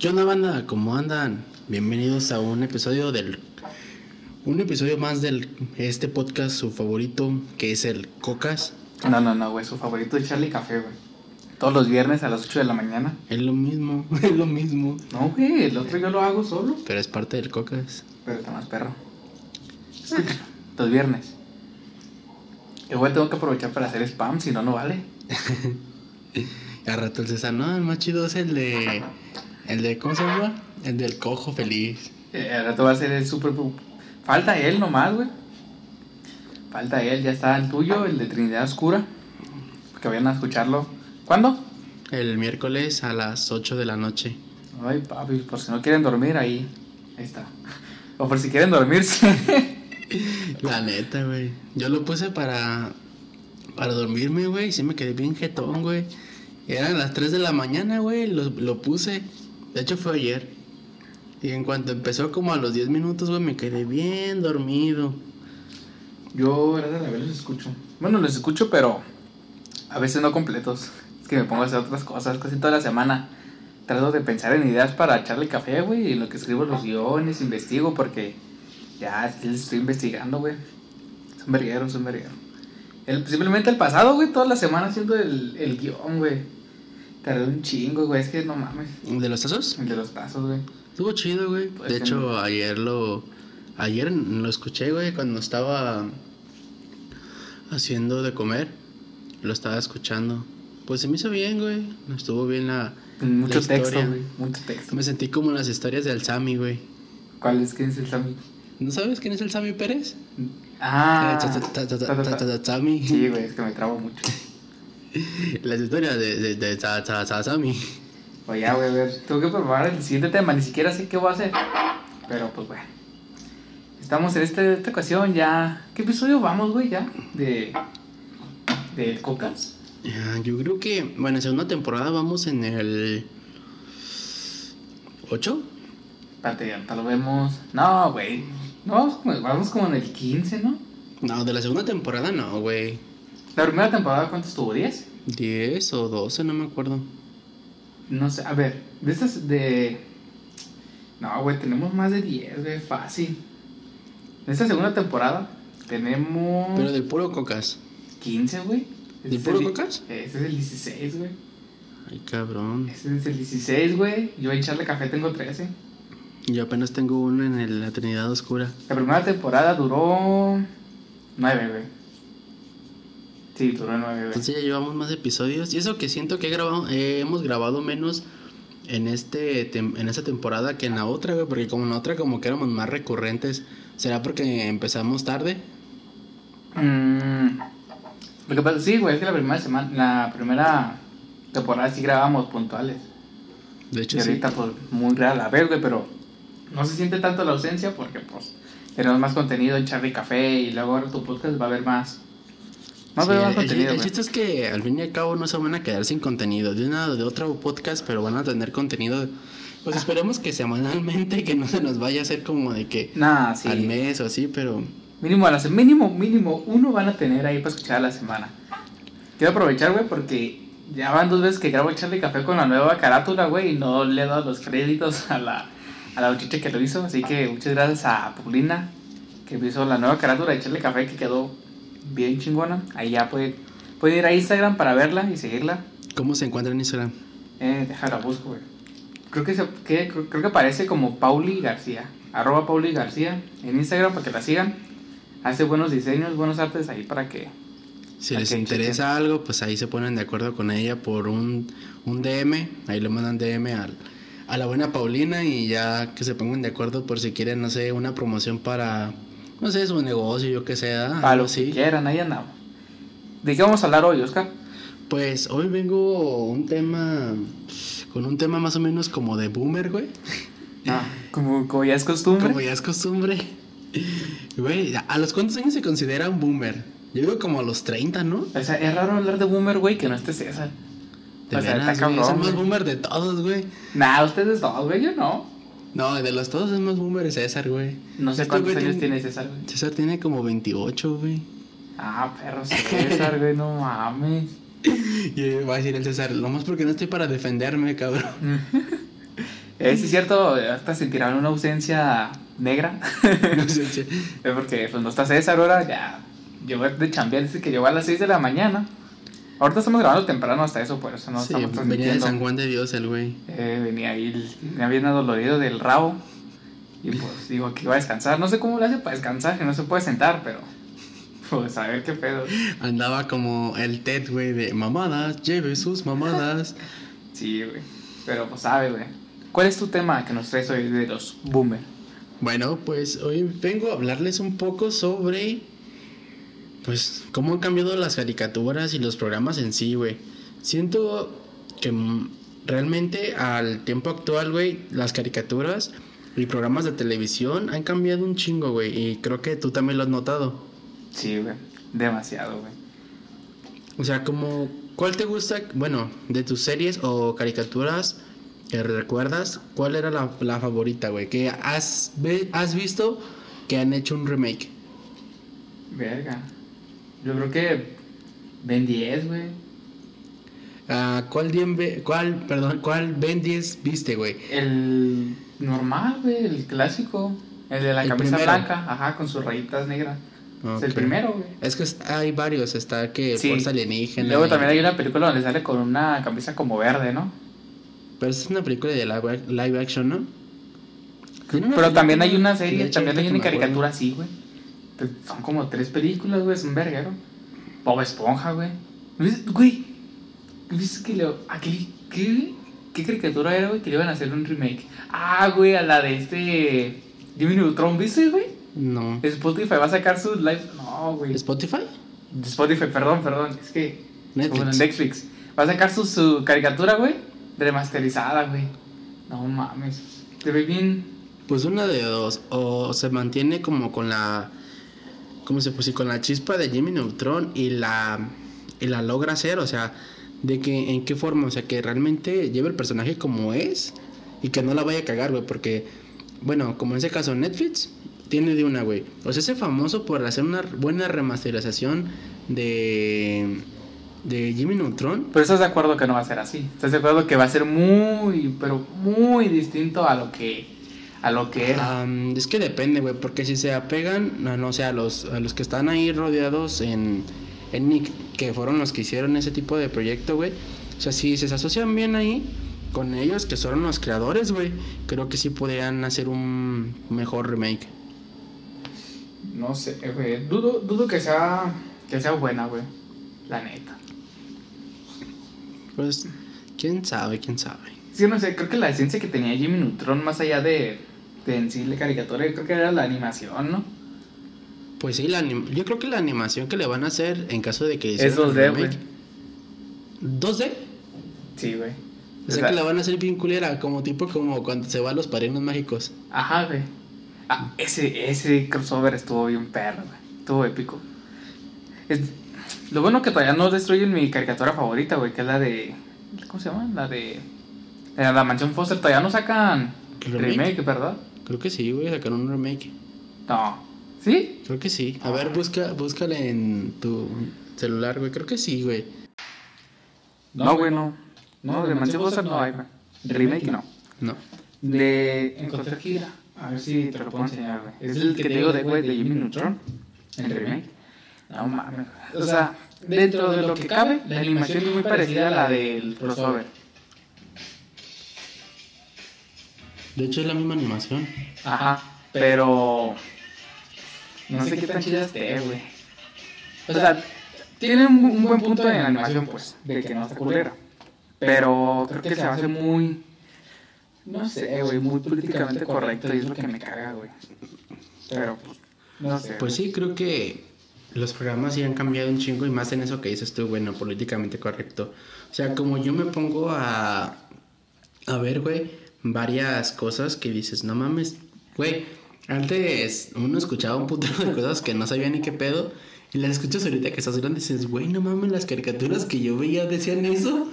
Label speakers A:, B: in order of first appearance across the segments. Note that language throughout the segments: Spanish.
A: ¿Qué onda, banda? ¿Cómo andan? Bienvenidos a un episodio del. Un episodio más del este podcast, su favorito, que es el Cocas.
B: No, no, no, güey. Su favorito es Charlie Café, güey. Todos los viernes a las 8 de la mañana.
A: Es lo mismo, es lo mismo.
B: No, güey. El otro yo lo hago solo.
A: Pero es parte del Cocas.
B: Pero está más perro. Escucha, los viernes. Yo, güey, tengo que aprovechar para hacer spam, si no, no vale.
A: Y al rato el César, no, el más chido es el de. El de, ¿cómo se llama? El del cojo feliz.
B: Eh, al rato va a ser el super. Falta él nomás, güey. Falta él, ya está el tuyo, el de Trinidad Oscura. Que vayan a escucharlo. ¿Cuándo?
A: El miércoles a las 8 de la noche.
B: Ay, papi, por si no quieren dormir, ahí. Ahí está. O por si quieren dormirse.
A: La neta, güey. Yo lo puse para. Para dormirme, güey. Y sí me quedé bien jetón, güey. Eran las 3 de la mañana, güey. Lo, lo puse. De hecho, fue ayer. Y en cuanto empezó, como a los 10 minutos, güey, me quedé bien dormido.
B: Yo, gracias a Dios, los escucho. Bueno, los escucho, pero a veces no completos. Es que me pongo a hacer otras cosas casi toda la semana. Trato de pensar en ideas para echarle café, güey. Y lo que escribo los guiones, investigo, porque ya estoy investigando, güey. Son vergueros, son vergueros. El, simplemente el pasado, güey, toda la semana haciendo el, el guion, güey. Tardé un chingo, güey. Es que no mames.
A: ¿De los tazos?
B: El de los tazos, güey.
A: Estuvo chido, güey.
B: Pues
A: De hecho,
B: no.
A: ayer lo. Ayer lo escuché, güey, cuando estaba haciendo de comer. Lo estaba escuchando. Pues se me hizo bien, güey. Estuvo bien la.
B: Mucho
A: la
B: texto,
A: historia.
B: güey. Mucho texto.
A: Me sentí como en las historias de Alzami, güey.
B: ¿Cuál es? ¿Quién es el Sammy?
A: ¿No sabes quién es el Sammy Pérez?
B: Ah.
A: Eh, Sammy.
B: Sí, güey, es que me trabo mucho.
A: Las historias de, de, de ta- Sammy.
B: Oye, ya, güey, a ver, tengo que preparar el siguiente tema, ni siquiera sé qué voy a hacer. Pero pues bueno. Estamos en este, esta ocasión ya. ¿Qué episodio vamos, güey, ya? De. Del Cocas.
A: Yo creo que, bueno, en segunda temporada vamos en el 8.
B: Espérate, ya ahorita lo vemos. No, güey. No, vamos como, vamos como en el 15, ¿no?
A: No, de la segunda temporada no, güey.
B: La primera temporada, ¿cuánto estuvo? ¿10?
A: 10 o 12, no me acuerdo.
B: No sé, a ver, de estas de. No, güey, tenemos más de 10, güey, fácil. En esta segunda temporada tenemos.
A: Pero del puro cocas.
B: 15, güey.
A: ¿Del
B: Ese es
A: puro Cocas?
B: Ese es el 16, güey.
A: Ay, cabrón.
B: Ese es el 16, güey. Yo a echarle café tengo 13.
A: Yo apenas tengo uno en el- la Trinidad Oscura.
B: La primera temporada duró 9, güey. Sí, duró 9, güey.
A: Entonces ya llevamos más episodios. Y eso que siento que he grabado, eh, hemos grabado menos en este en esta temporada que en la otra, güey. Porque como en la otra como que éramos más recurrentes. ¿Será porque empezamos tarde?
B: Mm, lo que pasa, sí, güey, es que la primera semana, la primera temporada sí grabamos puntuales.
A: De hecho,
B: Y
A: sí.
B: ahorita, pues, muy rara la vez, güey, pero no se siente tanto la ausencia porque, pues, tenemos más contenido en Charlie Café y luego ahora tu podcast va a haber más. Más,
A: Sí, el,
B: contenido,
A: el chiste es que al fin y al cabo no se van a quedar sin contenido de una de otro podcast, pero van a tener contenido. Pues esperemos que semanalmente, que no se nos vaya a hacer como de que
B: Nah, sí.
A: al mes o así, pero
B: Mínimo, a la mínimo, mínimo, uno van a tener ahí para escuchar a la semana. Quiero aprovechar, güey, porque ya van dos veces que grabo Charlie Café con la nueva carátula, güey, y no le he dado los créditos a la, a la muchacha que lo hizo. Así que muchas gracias a Paulina, que me hizo la nueva carátula de Charlie Café, que quedó bien chingona. Ahí ya pueden, pueden ir a Instagram para verla y seguirla.
A: ¿cómo se encuentra en Instagram?
B: Eh, déjala busco, güey. Creo que, se, que, creo, creo que aparece como Pauli García. Arroba Pauli García en Instagram para que la sigan. Hace buenos diseños, buenos artes ahí para que...
A: Si les interesa algo, pues ahí se ponen de acuerdo con ella por un, un DM. Ahí le mandan DM al, a la buena Paulina y ya que se pongan de acuerdo por si quieren, no sé, una promoción para, no sé, su negocio, yo que sea.
B: Para
A: algo
B: lo que
A: así.
B: quieran, ahí andamos. ¿De qué vamos a hablar hoy, Oscar?
A: Pues hoy vengo un tema, con un tema más o menos como de boomer, güey.
B: Ah, como, como ya es costumbre.
A: Como ya es costumbre. Güey, ¿a los cuántos años se considera un boomer? Yo digo como a los 30, ¿no?
B: O sea, es raro hablar de boomer, güey, que no esté César.
A: De
B: O sea,
A: veras,
B: está
A: güey, es el
B: cabrón,
A: más boomer de todos, güey.
B: Nah, ustedes dos, güey, yo no.
A: No, de los todos es más boomer César, güey.
B: No sé
A: Este
B: cuántos años tiene César, güey.
A: César tiene como 28, güey.
B: Ah, perro César, güey, no mames.
A: Y va a decir el César, nomás porque no estoy para defenderme, cabrón.
B: Eh, sí es cierto, hasta sentirán una ausencia negra. es porque pues no está César ahora, ya llegó de chambear, dice que llegó a las 6 de la mañana. Ahorita estamos grabando temprano hasta eso, por eso no
A: Sí,
B: estamos
A: venía de. San Juan de Dios el güey.
B: Eh, venía ahí, venía bien adolorido del rabo. Y pues digo que iba a descansar. No sé cómo le hace para descansar, que no se puede sentar, pero. Pues a ver qué pedo.
A: Andaba como el Ted, güey, de mamadas, lleve sus mamadas.
B: Sí, güey. Pero pues sabe, güey. ¿Cuál es tu tema que nos traes hoy de los boomer?
A: Bueno, pues hoy vengo a hablarles un poco sobre, pues, cómo han cambiado las caricaturas y los programas en sí, güey. Siento que mm, realmente al tiempo actual, güey, las caricaturas y programas de televisión han cambiado un chingo, güey. Y creo que tú también lo has notado.
B: Sí, güey. Demasiado, güey.
A: O sea, como, ¿cuál te gusta, bueno, de tus series o caricaturas que recuerdas? ¿Cuál era la, la favorita, güey? Que has, has visto que han hecho un remake.
B: Verga. Yo creo que. Ben 10, güey.
A: Ah, ¿cuál, cuál, perdón, cuál Ben 10 viste, güey?
B: El normal, güey. El clásico. El de la
A: El
B: camisa
A: primero.
B: blanca. Ajá, con sus rayitas negras. Es el primero, güey.
A: Es que hay varios, está que
B: Sí.
A: Fuerza Alienígena.
B: Luego
A: y-
B: también hay una película donde sale con una camisa como verde, ¿no?
A: Pero es una película de live, live action, ¿no?
B: Pero también hay una serie,
A: hecho,
B: también hay una caricatura así, güey. Son como tres películas, güey, es un verguero. Bob Esponja, güey. ¿Ves- Güey, ¿viste que le... ¿A qué, qué, qué caricatura era, güey? Que le iban a hacer un remake. Ah, güey, a la de este... Jimmy Neutron, ¿viste, güey?
A: No.
B: Spotify va a sacar su live... No, güey.
A: ¿Spotify?
B: Spotify, perdón, perdón. Es que...
A: Netflix.
B: Bueno, Netflix. Va a sacar su, su caricatura, güey. Remasterizada, güey. No mames. Te ve bien...
A: Pues una de dos, o se mantiene como con la, ¿cómo se puso? Con la chispa de Jimmy Neutron y la, la logra hacer, o sea, de que, en qué forma, o sea, que realmente lleve el personaje como es y que no la vaya a cagar, güey, porque, bueno, como en ese caso Netflix tiene de una, güey, o sea, ese famoso por hacer una buena remasterización de, de Jimmy Neutron,
B: Pero estás de acuerdo que no va a ser así. Estás de acuerdo que va a ser muy, pero muy distinto a lo que, a lo que era.
A: Es que depende, güey, porque si se apegan, no, no sé, a los, a los que están ahí rodeados en, en Nick, que fueron los que hicieron ese tipo de proyecto, güey. O sea, si se asocian bien ahí con ellos, que son los creadores, güey, creo que sí podrían hacer un mejor remake.
B: No sé, güey. Dudo, dudo que sea, que sea buena, güey. La neta.
A: Pues, quién sabe, quién sabe.
B: Sí, no sé, creo que la esencia que tenía Jimmy Neutron, más allá de, de en sí la caricatura, yo creo que era la animación, ¿no?
A: Pues sí, la yo creo que la animación que le van a hacer en caso de que
B: Es
A: hicieran el
B: 2D, güey.
A: remake- ¿2D?
B: Sí, güey.
A: O sea que la van a hacer bien culera, como tipo como cuando se va a los padrinos mágicos.
B: Ajá, güey. Ah, ese, ese crossover estuvo bien perro, güey. Estuvo épico. Es- lo bueno que todavía no destruyen mi caricatura favorita, güey, que es la de. ¿Cómo se llama? La de. La, la mansión Foster. Todavía no sacan
A: ¿Remake?
B: remake, ¿verdad?
A: Creo que sí, güey, sacaron un remake.
B: No. ¿Sí?
A: Creo que sí. A ver, busca, búscale en tu celular, güey. Creo que sí, güey.
B: No, güey, no. No, de mansión Foster no hay, güey. Remake no.
A: No.
B: De. Mira. A ver si te lo puedo enseñar, güey. Es el que te digo de, güey, de Jimmy Neutron. El remake. No mames. O sea, dentro de lo que cabe, la animación es muy parecida a la del crossover.
A: De hecho, es la misma animación.
B: Ajá. Pero. No sé qué tan chida esté, güey. O sea, tiene un, un buen punto en la animación, pues, de que no está culera. Pero creo que se hace muy. No sé, güey, muy políticamente correcto y es lo que me caga, güey. Pero, pues, no sé.
A: Pues sí, creo que los programas sí han cambiado un chingo y más en eso que dices tú, bueno, políticamente correcto. O sea, como yo me pongo a, a ver, güey, varias cosas que dices, no mames, güey, antes uno escuchaba un putero de cosas que no sabía ni qué pedo y las escuchas ahorita que estás grande y dices, güey, no mames, las caricaturas que yo veía decían eso.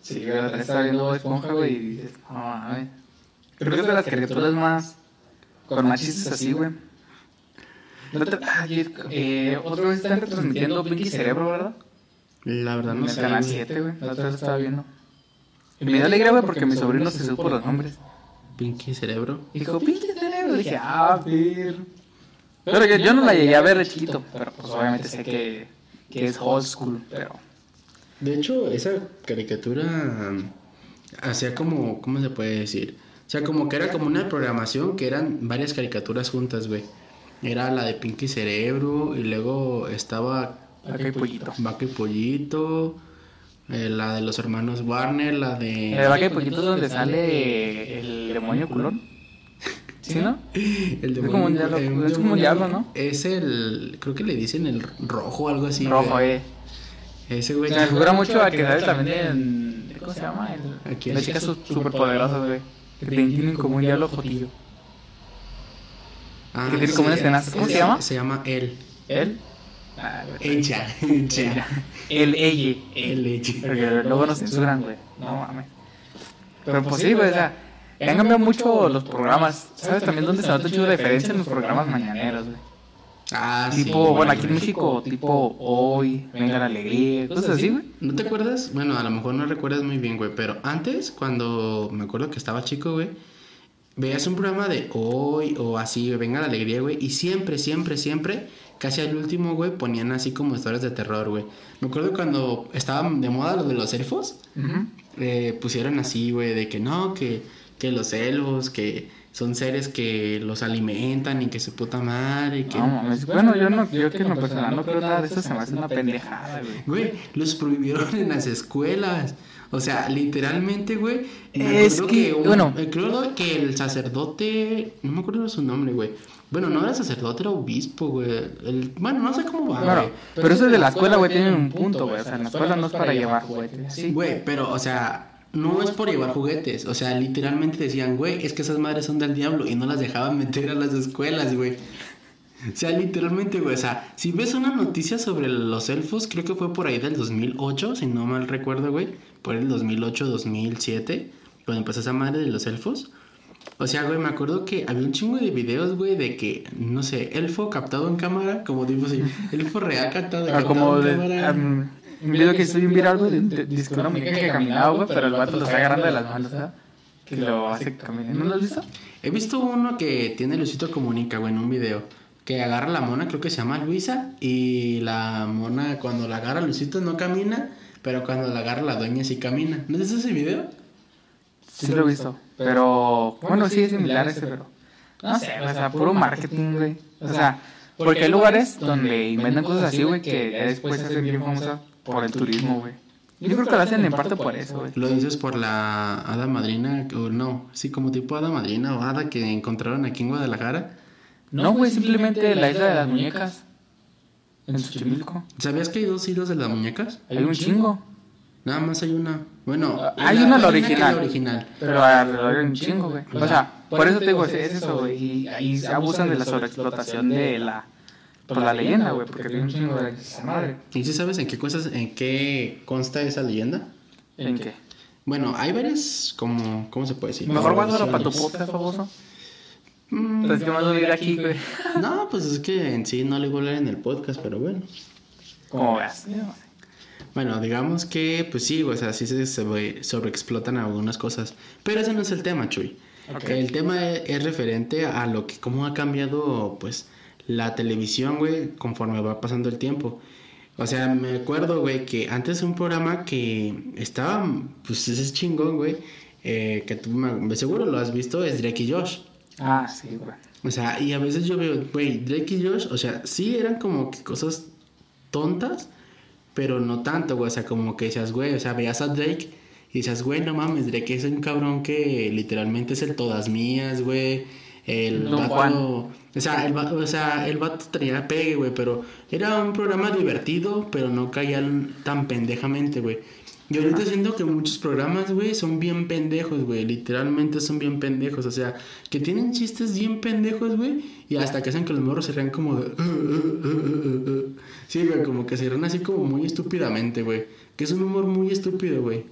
B: Sí, estaba viendo Esponja, güey, y dices, no mames. Creo que es de las caricaturas más. con más chistes así, güey. La otra- ah, eh, otra vez están retransmitiendo Pinky Cerebro, ¿verdad?
A: La verdad
B: En
A: no
B: el
A: sé.
B: canal 7, güey. La otra vez estaba viendo. Me dio alegría, güey, porque mi sobrino se supo los nombres.
A: Pinky Cerebro.
B: Dijo, Pinky Cerebro. Dije, ah, ver. Pero yo, yo no la llegué a ver de chiquito, pero pues obviamente sé que, que es old school, pero...
A: De hecho, esa caricatura um, hacía como, ¿cómo se puede decir? O sea, como que era como una programación que eran varias caricaturas juntas, güey. Era la de Pinky Cerebro y luego estaba
B: Vaca y Pollito.
A: Vaca y Pollito, eh, la de los hermanos Warner, la de...
B: El Vaca y Pollito es donde sale el demonio culón. ¿Sí, no?
A: El
B: Es como un diablo-
A: eh,
B: es como un diablo, ¿no?
A: Es el, creo que le dicen el rojo o algo así.
B: Rojo, eh.
A: Ese güey.
B: Se me figura mucho a que sale también en... ¿Cómo se llama? El,
A: Aquí
B: las chicas su- superpoderosas, güey. Que tienen como un diablo jotillo.
A: Ah,
B: que tiene como unas tenazas. ¿Cómo se llama?
A: Se llama él.
B: ¿Él? Ah.
A: Ella. Ella.
B: El ella.
A: El ella.
B: Porque luego nos censuran, güey. No mames. Pero pues sí, güey, o sea, han cambiado mucho los programas. ¿Sabes también dónde se nota mucho la diferencia en los programas mañaneros, güey?
A: Ah, sí.
B: Tipo, bueno, aquí en México, tipo Hoy, Venga la Alegría, cosas así, güey.
A: ¿No te acuerdas? Bueno, a lo mejor no recuerdas muy bien, güey, pero antes, cuando me acuerdo que estaba chico, güey, veías un programa de hoy o así, venga la alegría, güey, y siempre, siempre, siempre, casi al último, güey, ponían así como historias de terror, güey. Me acuerdo cuando estaban de moda lo de los elfos, eh, pusieron así, güey, de que no, que, que los elfos, que son seres que los alimentan y que su puta madre, y que...
B: No mames. Bueno, yo no, yo que en lo personal no creo nada de eso, se me hace una pendejada, güey.
A: Güey, los prohibieron en las escuelas. O sea, literalmente, güey.
B: Es que,
A: un-
B: bueno.
A: Creo que el sacerdote. No me acuerdo de su nombre, güey. Bueno, no era sacerdote, era obispo, güey. El, bueno, no sé cómo va,
B: Bueno,
A: güey.
B: pero eso de la escuela, güey, tienen un punto, güey. O sea, en la escuela no es para llevar juguetes. Sí,
A: Güey, pero, o sea, no es por llevar juguetes. O sea, literalmente decían, güey, es que esas madres son del diablo y no las dejaban meter a las escuelas, güey. O sea, literalmente, güey. O sea, si ves una noticia sobre los elfos, creo que fue por ahí del 2008, si no mal recuerdo, güey. Por el 2008, 2007, cuando empezó esa madre de los elfos. O sea, güey, me acuerdo que había un chingo de videos, güey, de que, no sé, elfo captado en cámara, como digo así, elfo real captado,
B: Ah,
A: captado
B: como
A: en
B: de,
A: cámara.
B: um, un video que estoy viral, güey, de, de, una muñeca que caminaba, güey, pero el vato lo está agarrando de las manos, ¿sabes? Que lo hace caminar. ¿No lo has visto?
A: He visto uno que tiene Luisito Comunica, güey, en un video. Que agarra la mona, creo que se llama Luisa. Y la mona, cuando la agarra Luisito, no camina. Pero cuando la agarra la dueña, sí camina. ¿No es ese video?
B: Sí lo he visto. Pero, bueno, sí es similar ese, pero... No sé, o sea, puro marketing, güey. O sea, porque hay lugares donde inventan cosas así, güey, que después se hacen bien famosas por el turismo, güey. Yo creo que lo hacen en parte por eso, güey.
A: Lo dices por la hada madrina, o no, sí, como tipo hada madrina o hada que encontraron aquí en Guadalajara.
B: No, güey, simplemente la isla de las muñecas. En Xochimilco.
A: ¿Sabías que hay dos hilos de las muñecas?
B: Hay un chingo.
A: Nada más hay una. Bueno,
B: hay una, la original.
A: la original.
B: Pero alrededor hay un chingo, güey. O sea, por eso te digo, es es eso, güey. Y ahí se abusan de la sobreexplotación de la... Por la leyenda, güey, porque tiene un chingo de esa madre.
A: ¿Y si sabes en qué cosas, en qué consta esa leyenda?
B: ¿En qué?
A: Bueno, hay varias, como, ¿cómo se puede decir?
B: Mejor guárdalo para tu podcast, famoso.
A: Mm,
B: Estás quemando vida aquí, güey.
A: No, pues es que en sí no le voy a hablar en el podcast, pero bueno.
B: Como veas.
A: Bueno, digamos que, pues sí, o sea, sí se sobre- sobreexplotan algunas cosas. Pero ese no es el tema, Chuy. El tema es, es referente a lo que, cómo ha cambiado, pues, la televisión, güey, conforme va pasando el tiempo. O sea, me acuerdo, güey, que antes un programa que estaba, pues, ese es chingón, güey, eh, que tú seguro lo has visto, es Drake y Josh.
B: Ah, sí, güey.
A: O sea, y a veces yo veo, güey, Drake y Josh, o sea, sí eran como que cosas tontas, pero no tanto, güey. O sea, como que decías, güey, o sea, veías a Drake y decías, güey, no mames, Drake es un cabrón que literalmente es el todas mías, güey. El
B: Don
A: vato-. O sea, el, o sea, el vato tenía pegue, güey, pero era un programa divertido, pero no caían tan pendejamente, güey. Y ahorita siento que muchos programas, güey, son bien pendejos, güey. Literalmente son bien pendejos. O sea, que tienen chistes bien pendejos, güey. Y hasta que hacen que los morros se rean como de... Sí, güey, como que se rean así como muy estúpidamente, güey. Que es un humor muy estúpido, güey.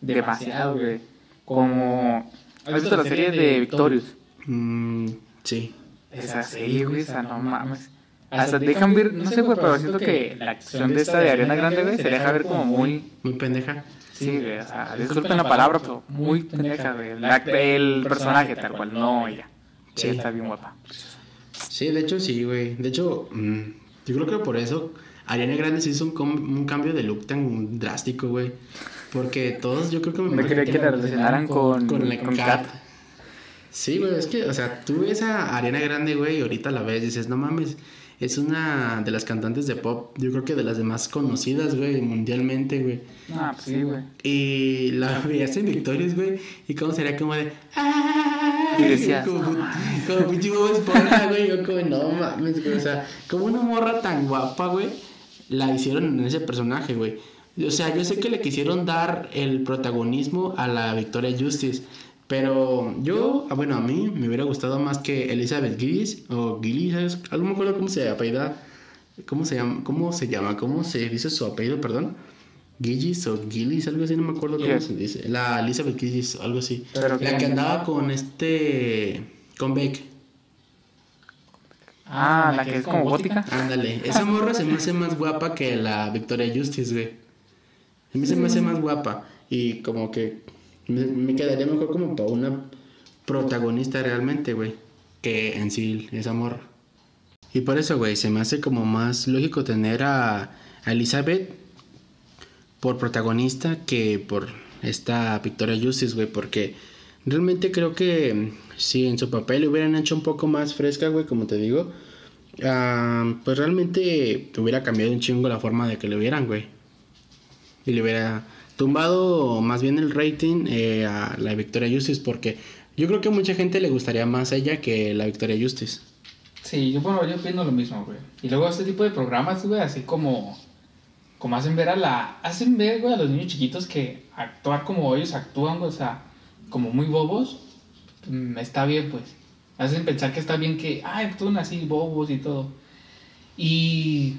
B: Demasiado, güey. Como... ¿Has visto la serie de Victorious?
A: Mm, sí.
B: Esa serie, güey, esa no mames. Hasta te dejan ver, no sé, güey, pero siento que la acción de esta de Ariana Grande, güey, se deja ver como muy...
A: Muy pendeja.
B: Sí, güey, o sea, disculpen la palabra, pero muy pendeja, güey. El personaje tal cual, no ella. Sí, está bien guapa.
A: Sí, de hecho sí, güey. De hecho, mm, yo creo que por eso Ariana Grande se hizo un, un cambio de look tan drástico, güey. Porque todos, yo creo que
B: Me creía que la relacionaran con,
A: con la
B: con
A: Kat.
B: Kat.
A: Sí, güey, es que, o sea, tú ves a Ariana Grande, güey, y ahorita la ves y dices, no mames, es una de las cantantes de pop, yo creo que de las más conocidas, güey, mundialmente, güey.
B: Ah, pues sí, güey.
A: Y la veías en Victorious, güey, y cómo sería como de...
B: Y decías,
A: Como,
B: "No
A: como Esponja, güey, yo como, no mames, güey, o sea, como una morra tan guapa, güey, la hicieron en ese personaje, güey. O sea, yo sé que le quisieron dar el protagonismo a la Victoria Justice, pero yo, ah, bueno, a mí me hubiera gustado más que Elizabeth Gillis, o Gillis, ¿sabes? Ah, No me acuerdo cómo se apellida, cómo se llama, cómo se llama, cómo se dice su apellido, perdón. Gillis o Gillis, algo así, no me acuerdo cómo
B: Yeah.
A: se dice. La Elizabeth Gillis, algo así.
B: Pero
A: la que andaba con este, con Beck.
B: Ah, la que es como gótica.
A: Ándale, esa morra se me hace más guapa que la Victoria Justice, güey. A mí se me hace más guapa. Y como que me, quedaría mejor como para una protagonista realmente, güey. Que en sí esa morra. Y por eso, güey, se me hace como más lógico tener a, Elizabeth por protagonista que por esta Victoria Justice, güey. Porque realmente creo que si en su papel hubieran hecho un poco más fresca, güey, como te digo, ah, pues realmente hubiera cambiado un chingo la forma de que le vieran, güey. Y le hubiera tumbado más bien el rating eh, a la Victoria Justice, porque yo creo que a mucha gente le gustaría más a ella que la Victoria Justice.
B: Sí, yo, bueno, yo pienso lo mismo, güey. Y luego este tipo de programas, güey, así como... Como hacen ver a la... Hacen ver, güey, a los niños chiquitos que actuar como ellos actúan, o sea, como muy bobos, mm, está bien, pues. Hacen pensar que está bien que, ay, actúan así bobos y todo. Y...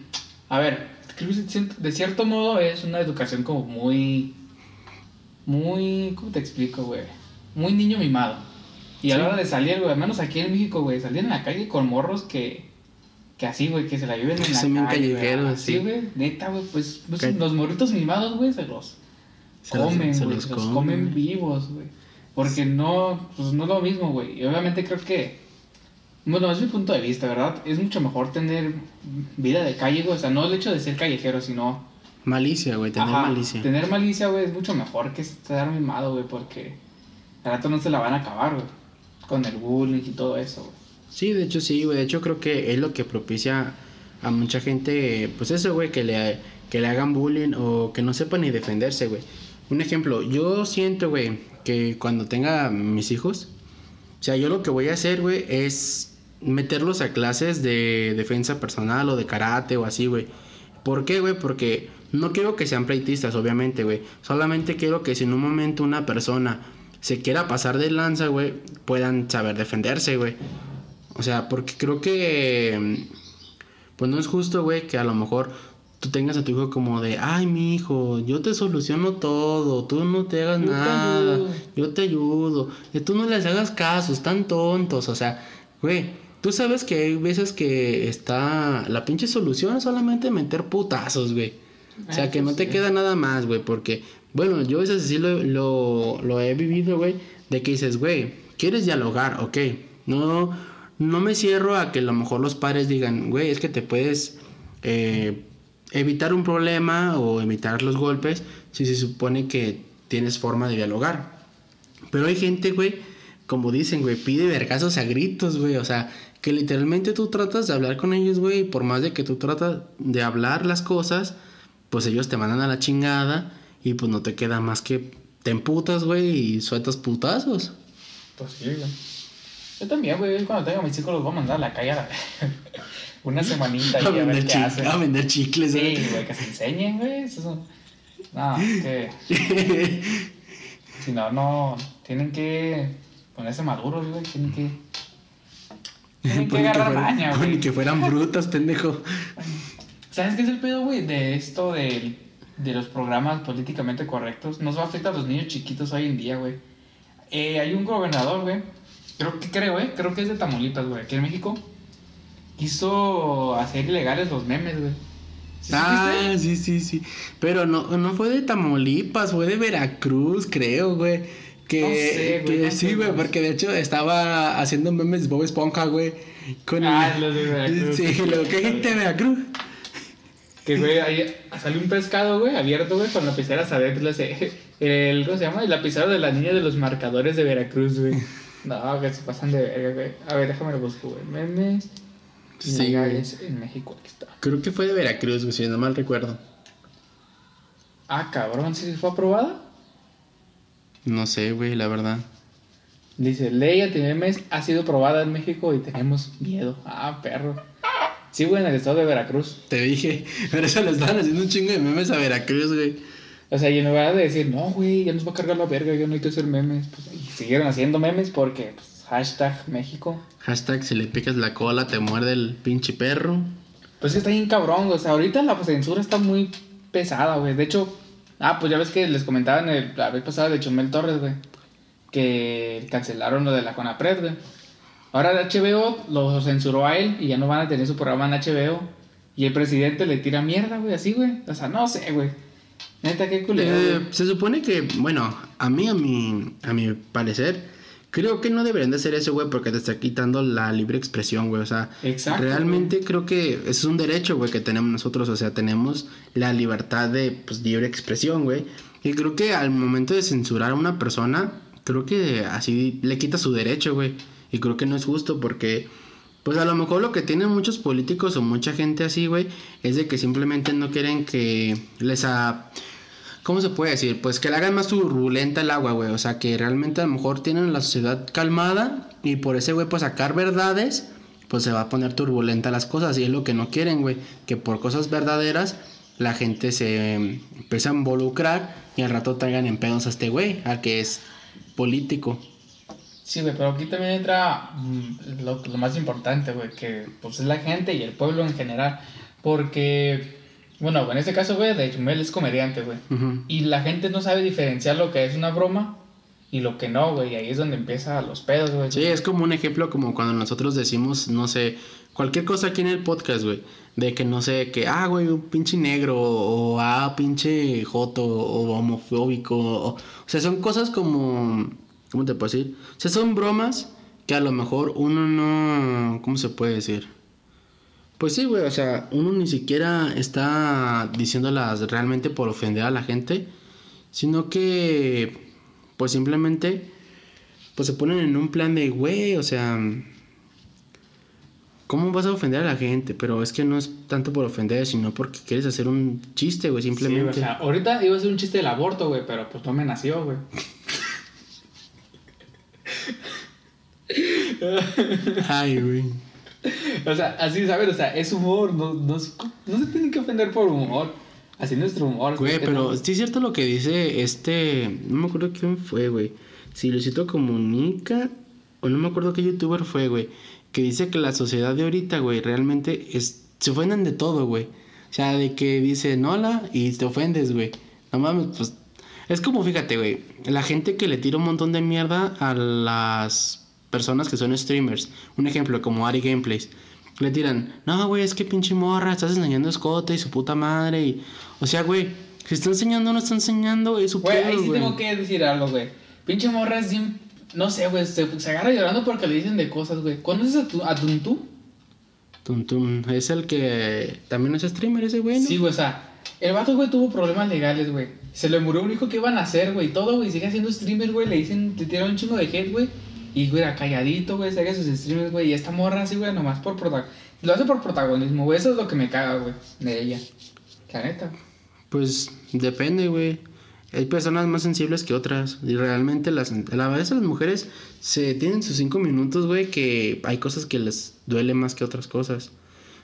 B: A ver, de cier- de cierto modo es una educación como muy... Muy... ¿Cómo te explico, güey? Muy niño mimado. Y a la hora de salir, güey, al menos aquí en México, güey, salir en la calle con morros que, que así, güey, que se la viven en la
A: Son bien
B: calle. güey,
A: callejeros,
B: así,
A: sí.
B: güey, neta, güey, pues, pues, los morritos mimados, güey, se los
A: Se
B: comen,
A: se
B: güey,
A: los
B: se los
A: comen
B: vivos, güey. Porque no, pues no es lo mismo, güey. Y obviamente creo que, bueno, es mi punto de vista, ¿verdad? Es mucho mejor tener vida de calle, güey. O sea, no el hecho de ser callejero, sino
A: Malicia, güey, tener
B: Ajá,
A: malicia.
B: Tener malicia, güey, es mucho mejor que estar mimado, güey, porque al rato no se la van a acabar, güey. Con el bullying y todo eso, güey.
A: Sí, de hecho sí, güey. De hecho creo que es lo que propicia a mucha gente, pues eso, güey, que le, que le hagan bullying o que no sepan ni defenderse, güey. Un ejemplo, yo siento, güey, que cuando tenga mis hijos, o sea, yo lo que voy a hacer, güey, es meterlos a clases de defensa personal o de karate o así, güey. ¿Por qué, güey? Porque no quiero que sean pleitistas, obviamente, güey. Solamente quiero que si en un momento una persona se quiera pasar de lanza, güey, puedan saber defenderse, güey. O sea, porque creo que. mm, Pues no es justo, güey, que a lo mejor tú tengas a tu hijo como de, ay, mi hijo, yo te soluciono todo, tú no te hagas
B: Yo
A: nada,
B: ayudo".
A: yo te ayudo, y tú no les hagas caso, están tontos, o sea, güey, tú sabes que hay veces que está, la pinche solución es solamente meter putazos, güey. O sea,
B: Ah,
A: que
B: eso
A: no te
B: sí.
A: queda nada más, güey, porque, bueno, yo eso sí lo, lo, lo he vivido, güey, de que dices, güey, ¿quieres dialogar? Ok, no, no me cierro a que a lo mejor los padres digan, güey, es que te puedes eh, evitar un problema o evitar los golpes si se supone que tienes forma de dialogar. Pero hay gente, güey, como dicen, güey, pide vergazos a gritos, güey. O sea, que literalmente tú tratas de hablar con ellos, güey, y por más de que tú tratas de hablar las cosas, pues ellos te mandan a la chingada y pues no te queda más que te emputas, güey, y sueltas putazos.
B: Pues sí, güey. Yo también, güey, cuando tenga mis hijos los voy a mandar a la calle a la... una semanita y
A: A
B: a ver
A: vender,
B: qué hacen.
A: a vender chicles,
B: Sí,
A: güey.
B: que se enseñen, güey. Eso es- No, que si no, no. Tienen que ponerse maduros, güey. Tienen que. Tienen que
A: ni que
B: agarrar
A: fueran-
B: maña, güey.
A: Ni que fueran brutas, pendejo.
B: ¿Sabes qué es el pedo, güey? De esto de, de los programas políticamente correctos. Nos va a afectar a los niños chiquitos hoy en día, güey. Eh, hay un gobernador, güey. Creo que creo, eh. Creo que es de Tamaulipas, güey. Aquí en México. Quiso hacer ilegales los memes, güey.
A: ah, sí, sí, sí. Pero no, no fue de Tamaulipas, fue de Veracruz, creo, güey. Que,
B: No sé, güey,
A: que
B: no
A: sí, güey, porque de hecho estaba haciendo memes Bob Esponja, güey. Con
B: Ah, los de Veracruz.
A: Sí, lo que gente de Veracruz.
B: Que, güey, ahí salió un pescado, güey, abierto, güey, con lapiceras adentro. ese- El, ¿cómo se llama? El lapicero de la niña de los marcadores de Veracruz, güey. No, que se pasan de verga, güey. A ver, déjame lo busco, güey. Memes
A: Sí,
B: legales en México. Aquí está.
A: Creo que fue de Veracruz, güey, si no mal recuerdo.
B: Ah, cabrón, ¿sí fue aprobada?
A: No sé, güey, la verdad.
B: Dice, ley antimemes ha sido aprobada en México y tenemos miedo. Ah, perro. Sí, güey, en el estado de Veracruz.
A: Te dije, pero eso le estaban haciendo un chingo de memes a Veracruz, güey.
B: O sea, y en lugar de decir, no, güey, ya nos va a cargar la verga, yo no hay que hacer memes. Pues, y siguieron haciendo memes porque, pues, hashtag México.
A: Hashtag si le picas la cola te muerde el pinche perro.
B: Pues está bien cabrón, o sea, ahorita la censura está muy pesada, güey. De hecho, ah, pues ya ves que les comentaba en el, la vez pasada de Chumel Torres, güey, que cancelaron lo de la Conapred, güey. Ahora el HBO lo censuró a él y ya no van a tener su programa en HBO. Y el presidente le tira mierda, güey, así, güey. O sea, no sé, güey. Neta, qué culero,
A: Eh, se supone que, bueno, a mí, a mi, a mi parecer, creo que no deberían de hacer eso, güey, porque te está quitando la libre expresión, güey. O sea,
B: Exacto,
A: realmente creo que es un derecho, güey, que tenemos nosotros. O sea, tenemos la libertad de, pues, libre expresión, güey. Y creo que al momento de censurar a una persona, creo que así le quita su derecho, güey. Y creo que no es justo porque... Pues a lo mejor lo que tienen muchos políticos o mucha gente así, güey, es de que simplemente no quieren que les a... ¿Cómo se puede decir? Pues que le hagan más turbulenta el agua, güey. O sea, que realmente a lo mejor tienen la sociedad calmada y por ese, güey, pues sacar verdades, pues se va a poner turbulenta las cosas. Y es lo que no quieren, güey. Que por cosas verdaderas la gente se eh, a involucrar y al rato traigan en pedos a este güey, al que es político.
B: Sí, güey, pero aquí también entra mm, lo, lo más importante, güey, que pues es la gente y el pueblo en general. Porque, bueno, en este caso, güey, de Chumel es comediante, güey. Y la gente no sabe diferenciar lo que es una broma y lo que no, güey. Y ahí es donde empiezan los pedos, güey.
A: Sí, es como un ejemplo como cuando nosotros decimos, no sé, cualquier cosa aquí en el podcast, güey. De que no sé, que, ah, güey, un pinche negro, o ah, pinche joto, o homofóbico. O, o sea, son cosas como, ¿cómo te puedo decir? O sea, son bromas que a lo mejor uno no, ¿cómo se puede decir? Pues sí, güey, o sea, uno ni siquiera está diciéndolas realmente por ofender a la gente, sino que, pues simplemente pues se ponen en un plan de, güey, o sea, ¿cómo vas a ofender a la gente? Pero es que no es tanto por ofender, sino porque quieres hacer un chiste, güey,
B: Sí,
A: simplemente.
B: o sea, ahorita iba a ser un chiste del aborto, güey, pero pues no me nació, güey.
A: Ay, güey.
B: O sea, así, ¿sabes? O sea, es humor, no, no, se tienen que ofender por humor. Así es nuestro humor.
A: Güey, pero sí es cierto lo que dice este, no me acuerdo quién fue, güey. Si Luisito Comunica, o no me acuerdo qué youtuber fue, güey, que dice que la sociedad de ahorita, güey, realmente es, se ofenden de todo, güey. O sea, de que dicen hola y te ofendes, güey. No mames, pues es como, fíjate, güey, la gente que le tira un montón de mierda a las personas que son streamers. Un ejemplo, como Ari Gameplays. Le tiran, no, güey, es que pinche morra, estás enseñando escote y su puta madre. Y... O sea, güey, si está enseñando o no está enseñando, es su
B: Güey, ahí sí tengo que decir algo, güey. Pinche morra es bien... No sé, güey, se, se agarra llorando porque le dicen de cosas, güey. ¿Conoces a, tu, a Tuntú?
A: Tum, tum. Es el que también es streamer ese güey, ¿no?
B: Sí, güey, o sea, el vato, güey, tuvo problemas legales, güey. Se le murió un hijo que iban a hacer, güey. Todo, güey, sigue haciendo streamer, güey. Le dicen, le tiraron un chingo de hate, güey. Y, güey, era calladito, güey, sigue sus streamers, güey. Y esta morra así, güey, nomás por protagonismo. Lo hace por protagonismo, güey. Eso es lo que me caga, güey, de ella. La neta.
A: Pues depende, güey. Hay personas más sensibles que otras. Y realmente las, la vez las mujeres se tienen sus cinco minutos, güey, que hay cosas que les duele más que otras cosas.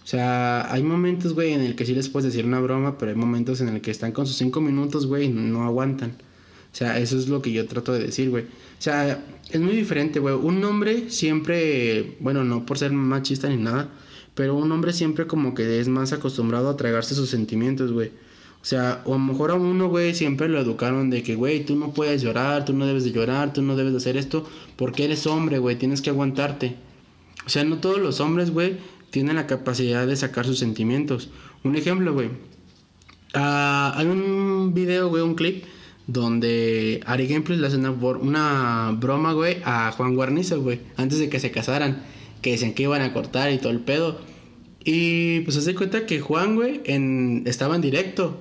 A: O sea, hay momentos, güey, en el que sí les puedes decir una broma, pero hay momentos en el que están con sus cinco minutos, güey, y no aguantan. O sea, eso es lo que yo trato de decir, güey. O sea, es muy diferente, güey. Un hombre siempre, bueno, no por ser machista ni nada, pero un hombre siempre como que es más acostumbrado a tragarse sus sentimientos, güey. O sea, o a lo mejor a uno, güey, siempre lo educaron de que, güey, tú no puedes llorar, tú no debes de llorar, tú no debes de hacer esto, porque eres hombre, güey, tienes que aguantarte. O sea, no todos los hombres, güey, tienen la capacidad de sacar sus sentimientos. Un ejemplo, güey. Ah, hay un video, güey, un clip donde Ari Gameplays le hace una, una broma, güey, a Juan Guarnizo, güey, antes de que se casaran, que decían que iban a cortar y todo el pedo. Y pues se cuenta que Juan, güey, en, estaba en directo.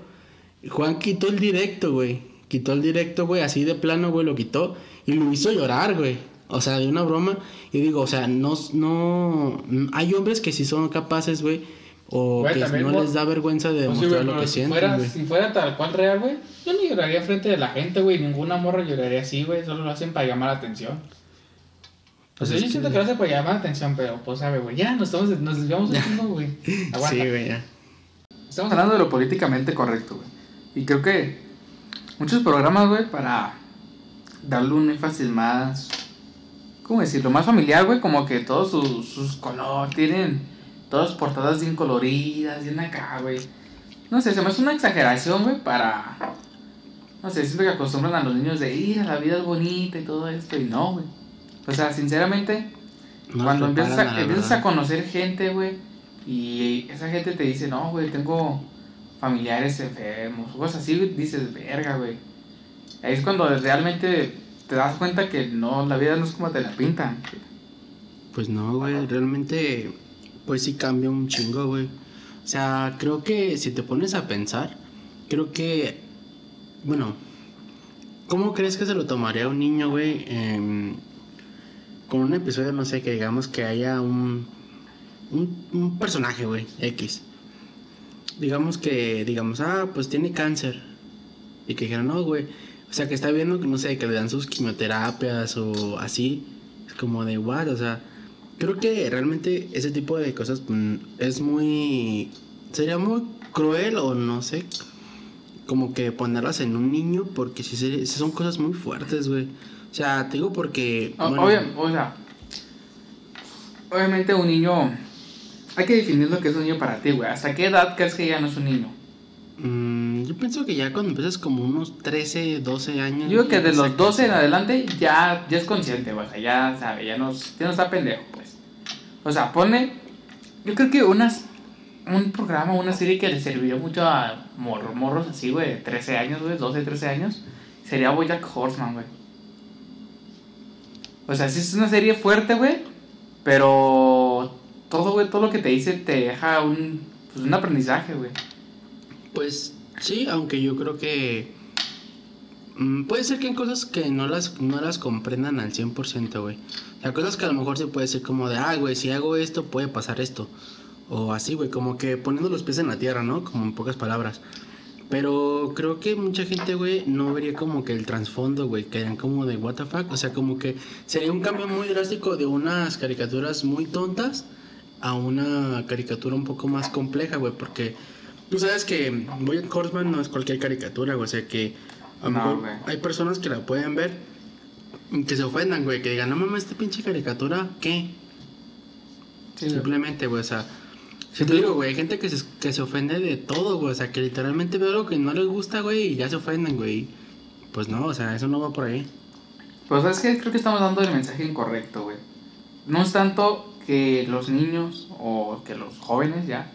A: Juan quitó el directo, güey. Quitó el directo, güey, así de plano, güey, lo quitó y lo hizo llorar, güey. O sea, de una broma. Y digo, o sea, no, no, hay hombres que sí son capaces, güey, o
B: Güey,
A: que
B: también,
A: no
B: güey.
A: les da vergüenza de
B: Pues sí,
A: demostrar
B: güey,
A: lo que
B: si
A: sienten,
B: fuera,
A: güey.
B: si fuera tal cual real, güey, yo no lloraría frente de la gente, güey. Ninguna morra lloraría así, güey. Solo lo hacen para llamar la atención.
A: Pues
B: Pues
A: es
B: yo siento
A: que-
B: lo hacen para llamar la atención, pero pues sabe, güey. Ya, nos, estamos, nos desviamos un chingo, güey. Aguanta.
A: Sí, güey, ya.
B: Estamos hablando de lo políticamente correcto, güey. Y creo que muchos programas, güey, para darle un énfasis más, ¿cómo decirlo? Más familiar, güey, como que todos sus, sus colores tienen todas portadas bien coloridas, bien acá, güey. No sé, se me hace una exageración, güey, para... No sé, siento que acostumbran a los niños de ir a la vida es bonita y todo esto, y no, güey. O sea, sinceramente,
A: Nos
B: cuando empiezas a, empiezas a conocer gente, güey, y esa gente te dice, no, güey, tengo familiares enfermos, cosas así, güey, dices, verga, güey. Ahí es cuando realmente te das cuenta que no, la vida no es como te la pintan.
A: Pues no, güey, realmente, pues sí cambia un chingo, güey. O sea, creo que si te pones a pensar, creo que, bueno, ¿cómo crees que se lo tomaría un niño, güey? em, con un episodio, no sé, que digamos que haya un, un, personaje, güey, X. Digamos que, digamos, ah, pues tiene cáncer. Y que dijeran, no, güey. O sea, que está viendo que, no sé, que le dan sus quimioterapias o así. Es como de, what, o sea, creo que realmente ese tipo de cosas mm, es muy. Sería muy cruel o no sé. Como que ponerlas en un niño porque sí, sí son cosas muy fuertes, güey. O sea, te digo porque.
B: O-
A: bueno,
B: obvia- o sea, obviamente un niño, hay que definir lo que es un niño para ti, güey. ¿Hasta qué edad crees que ya no es un niño?
A: mm, yo pienso que ya cuando empiezas como unos 13, 12 años.
B: Yo digo que de los
A: sé
B: 12 en adelante ya, ya es consciente, güey. O sea, ya sabe, ya no, ya no está pendejo, pues. O sea, pone. Yo creo que unas, un programa, una serie que le serviría mucho a mor- morros así, güey, de 13 años, güey, 12, 13 años, sería Bojack Horseman, güey. O sea, sí es una serie fuerte, güey, pero todo, güey, todo lo que te dice te deja un, pues, un aprendizaje, güey.
A: Pues sí, aunque yo creo que mm, puede ser que hay cosas que no las, no las comprendan al 100%, güey. O sea, cosas que a lo mejor se puede ser como de, ah, güey, si hago esto puede pasar esto. O así, güey, como que poniendo los pies en la tierra, ¿no? Como en pocas palabras. Pero creo que mucha gente, güey, no vería como que el trasfondo, güey, que eran como de what the fuck. O sea, como que sería un cambio muy drástico de unas caricaturas muy tontas a una caricatura un poco más compleja, güey, porque tú sabes que Bojack Horseman no es cualquier caricatura, güey, o sea que a
B: No,
A: mejor hay personas que la pueden ver y que se ofendan, güey, que digan, no mames, esta pinche caricatura, ¿qué?
B: Sí.
A: Simplemente, güey, o sea, si te digo, güey, hay gente que se, que se ofende de todo, güey, o sea, que literalmente veo algo que no les gusta, güey, y ya se ofenden, güey. Pues no, o sea, eso no va por ahí.
B: Pues es que creo que estamos dando el mensaje incorrecto, güey. No es tanto que los niños o que los jóvenes ya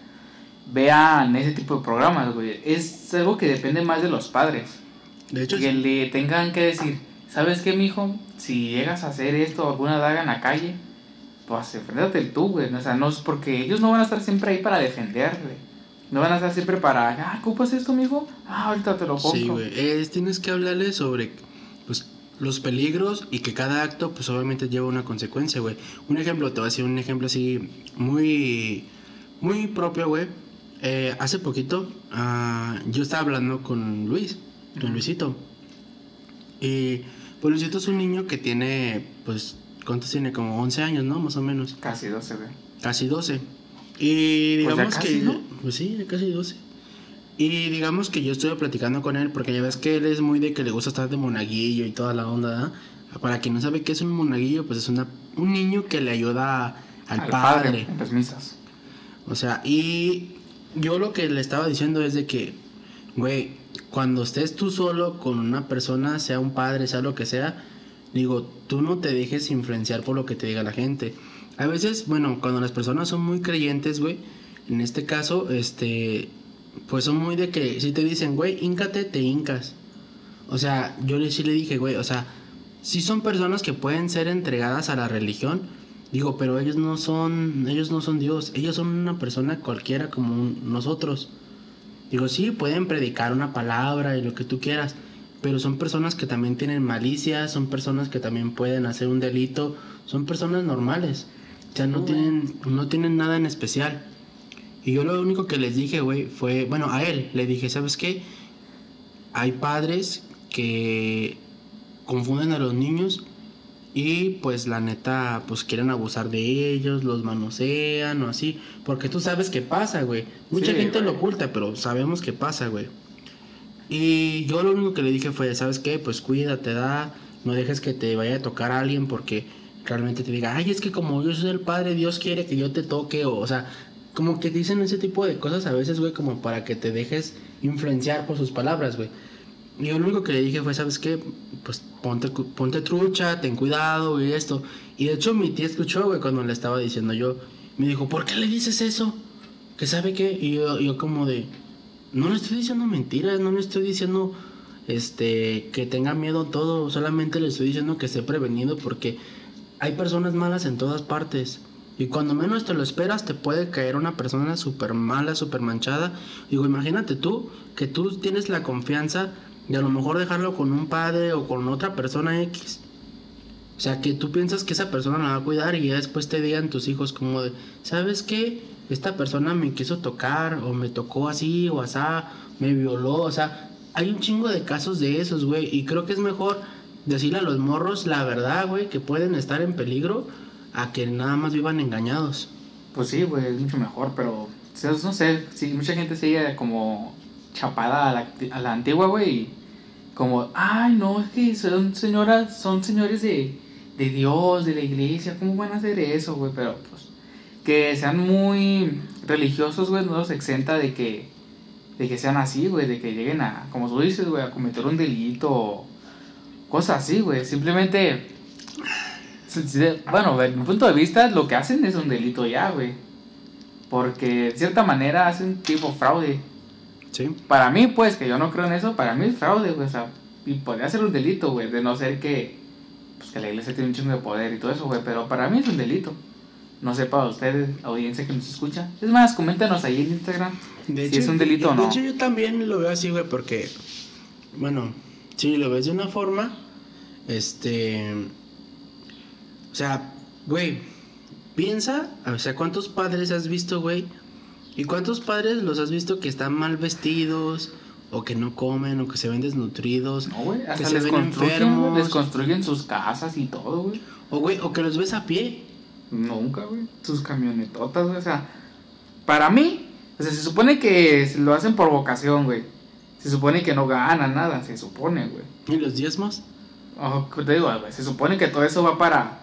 B: vean ese tipo de programas, güey. Es algo que depende más de los padres.
A: De hecho,
B: que
A: sí.
B: le tengan que decir, ¿sabes qué, mijo? Si llegas a hacer esto o alguna daga en la calle, pues enfréntate tú, güey. O sea, no es porque ellos no van a estar siempre ahí para defender, güey. No van a estar siempre para, ah, ¿ocupas esto, mijo? Ah, ahorita te lo compro.
A: Sí, güey. Es- tienes que hablarle sobre pues, los peligros y que cada acto, pues obviamente lleva una consecuencia, güey. Un ejemplo, te voy a decir un ejemplo así muy, muy propio, güey. Eh, hace poquito ah, yo estaba hablando con Luis,
B: Ujú.
A: Luisito. Y pues Luisito es un niño que tiene, pues, ¿cuántos tiene? Como 11 años, ¿no? Más o menos.
B: Casi 12, güey.
A: Casi 12. Y
B: Pues
A: digamos
B: casi,
A: que.
B: ¿no?
A: Pues sí, casi 12. Y digamos que yo estuve platicando con él porque ya ves que él es muy de que le gusta estar de monaguillo y toda la onda. Para quien no sabe qué es un monaguillo, pues es una, un niño que le ayuda al, padre.
B: en las misas.
A: O sea, y yo lo que le estaba diciendo es de que, güey, cuando estés tú solo con una persona, sea un padre, sea lo que sea, Digo, tú no te dejes influenciar por lo que te diga la gente. A veces, bueno, cuando las personas son muy creyentes, güey, en este caso, este, pues son muy de que si te dicen, güey, íncate, te hincas. O sea, yo sí le dije, güey, o sea, sí son personas que pueden ser entregadas a la religión, digo, pero ellos no son, ellos no son Dios, ellos son una persona cualquiera como nosotros. Digo, sí, pueden predicar una palabra y lo que tú quieras, pero son personas que también tienen malicia, son personas que también pueden hacer un delito, son personas normales. O sea, no tienen, no tienen nada en especial. Y yo lo único que les dije, güey, fue, bueno, a él le dije, ¿sabes qué? Hay padres que confunden a los niños y pues la neta, pues quieren abusar de ellos, los manosean o así. Porque tú sabes que pasa, güey. Mucha gente lo oculta, pero sabemos que pasa, güey. Y yo lo único que le dije fue, ¿sabes qué? Pues cuídate, da. No dejes que te vaya a tocar a alguien porque realmente te diga, ay, es que como yo soy el padre, Dios quiere que yo te toque. O, o sea, como que dicen ese tipo de cosas a veces, güey, como para que te dejes influenciar por sus palabras, güey. Yo lo único que le dije fue, ¿sabes qué? Pues ponte, ponte trucha, ten cuidado y esto. Y de hecho mi tía escuchó, güey, cuando le estaba diciendo yo. Me dijo, ¿por qué le dices eso? ¿Que sabe qué? Y yo, yo como de, no le estoy diciendo mentiras, no le estoy diciendo este que tenga miedo todo, solamente le estoy diciendo que esté prevenido porque hay personas malas en todas partes. Y cuando menos te lo esperas, te puede caer una persona súper mala, súper manchada. Digo, imagínate tú, que tú tienes la confianza de a lo mejor dejarlo con un padre o con otra persona X. O sea, que tú piensas que esa persona la va a cuidar y ya después te digan tus hijos como de, ¿sabes qué? Esta persona me quiso tocar o me tocó así o asá, me violó, o sea, hay un chingo de casos de esos, güey, y creo que es mejor decirle a los morros la verdad, güey, que pueden estar en peligro a que nada más vivan engañados.
B: Pues sí, güey, es mucho mejor, pero no sé, si mucha gente sigue como chapada a la, a la antigua, güey, como, ay, no, es que son señoras, son señores de, de Dios, de la iglesia, ¿cómo van a hacer eso, güey? Pero pues que sean muy religiosos, güey, no los exenta de que de que sean así, güey, de que lleguen a, como tú dices, güey, a cometer un delito o cosas así, güey. Simplemente bueno, desde mi punto de vista, lo que hacen es un delito ya, güey. Porque de cierta manera hacen tipo fraude.
A: Sí.
B: Para mí, pues, que yo no creo en eso, para mí es fraude, güey. O sea, y podría ser un delito, güey, de no ser que, pues, que la iglesia tiene un chingo de poder y todo eso, güey. Pero para mí es un delito. No sé para ustedes, audiencia que nos escucha. Es más, coméntanos ahí en Instagram
A: de
B: si es un delito o no.
A: De hecho, yo también lo veo así, güey, porque, bueno, si lo ves de una forma, este o sea, güey, piensa, o sea, ¿cuántos padres has visto, güey? ¿Y cuántos padres los has visto que están mal vestidos? O que no comen, o que se ven desnutridos.
B: No, güey, hasta que se ven enfermos. Les construyen sus casas y todo, güey.
A: O, güey, o que los ves a pie.
B: Nunca, güey. Sus camionetotas, güey. O sea, para mí, o sea, se supone que lo hacen por vocación, güey. Se supone que no ganan nada, se supone, güey.
A: ¿Y los diezmos?
B: Oh, te digo, güey, se supone que todo eso va para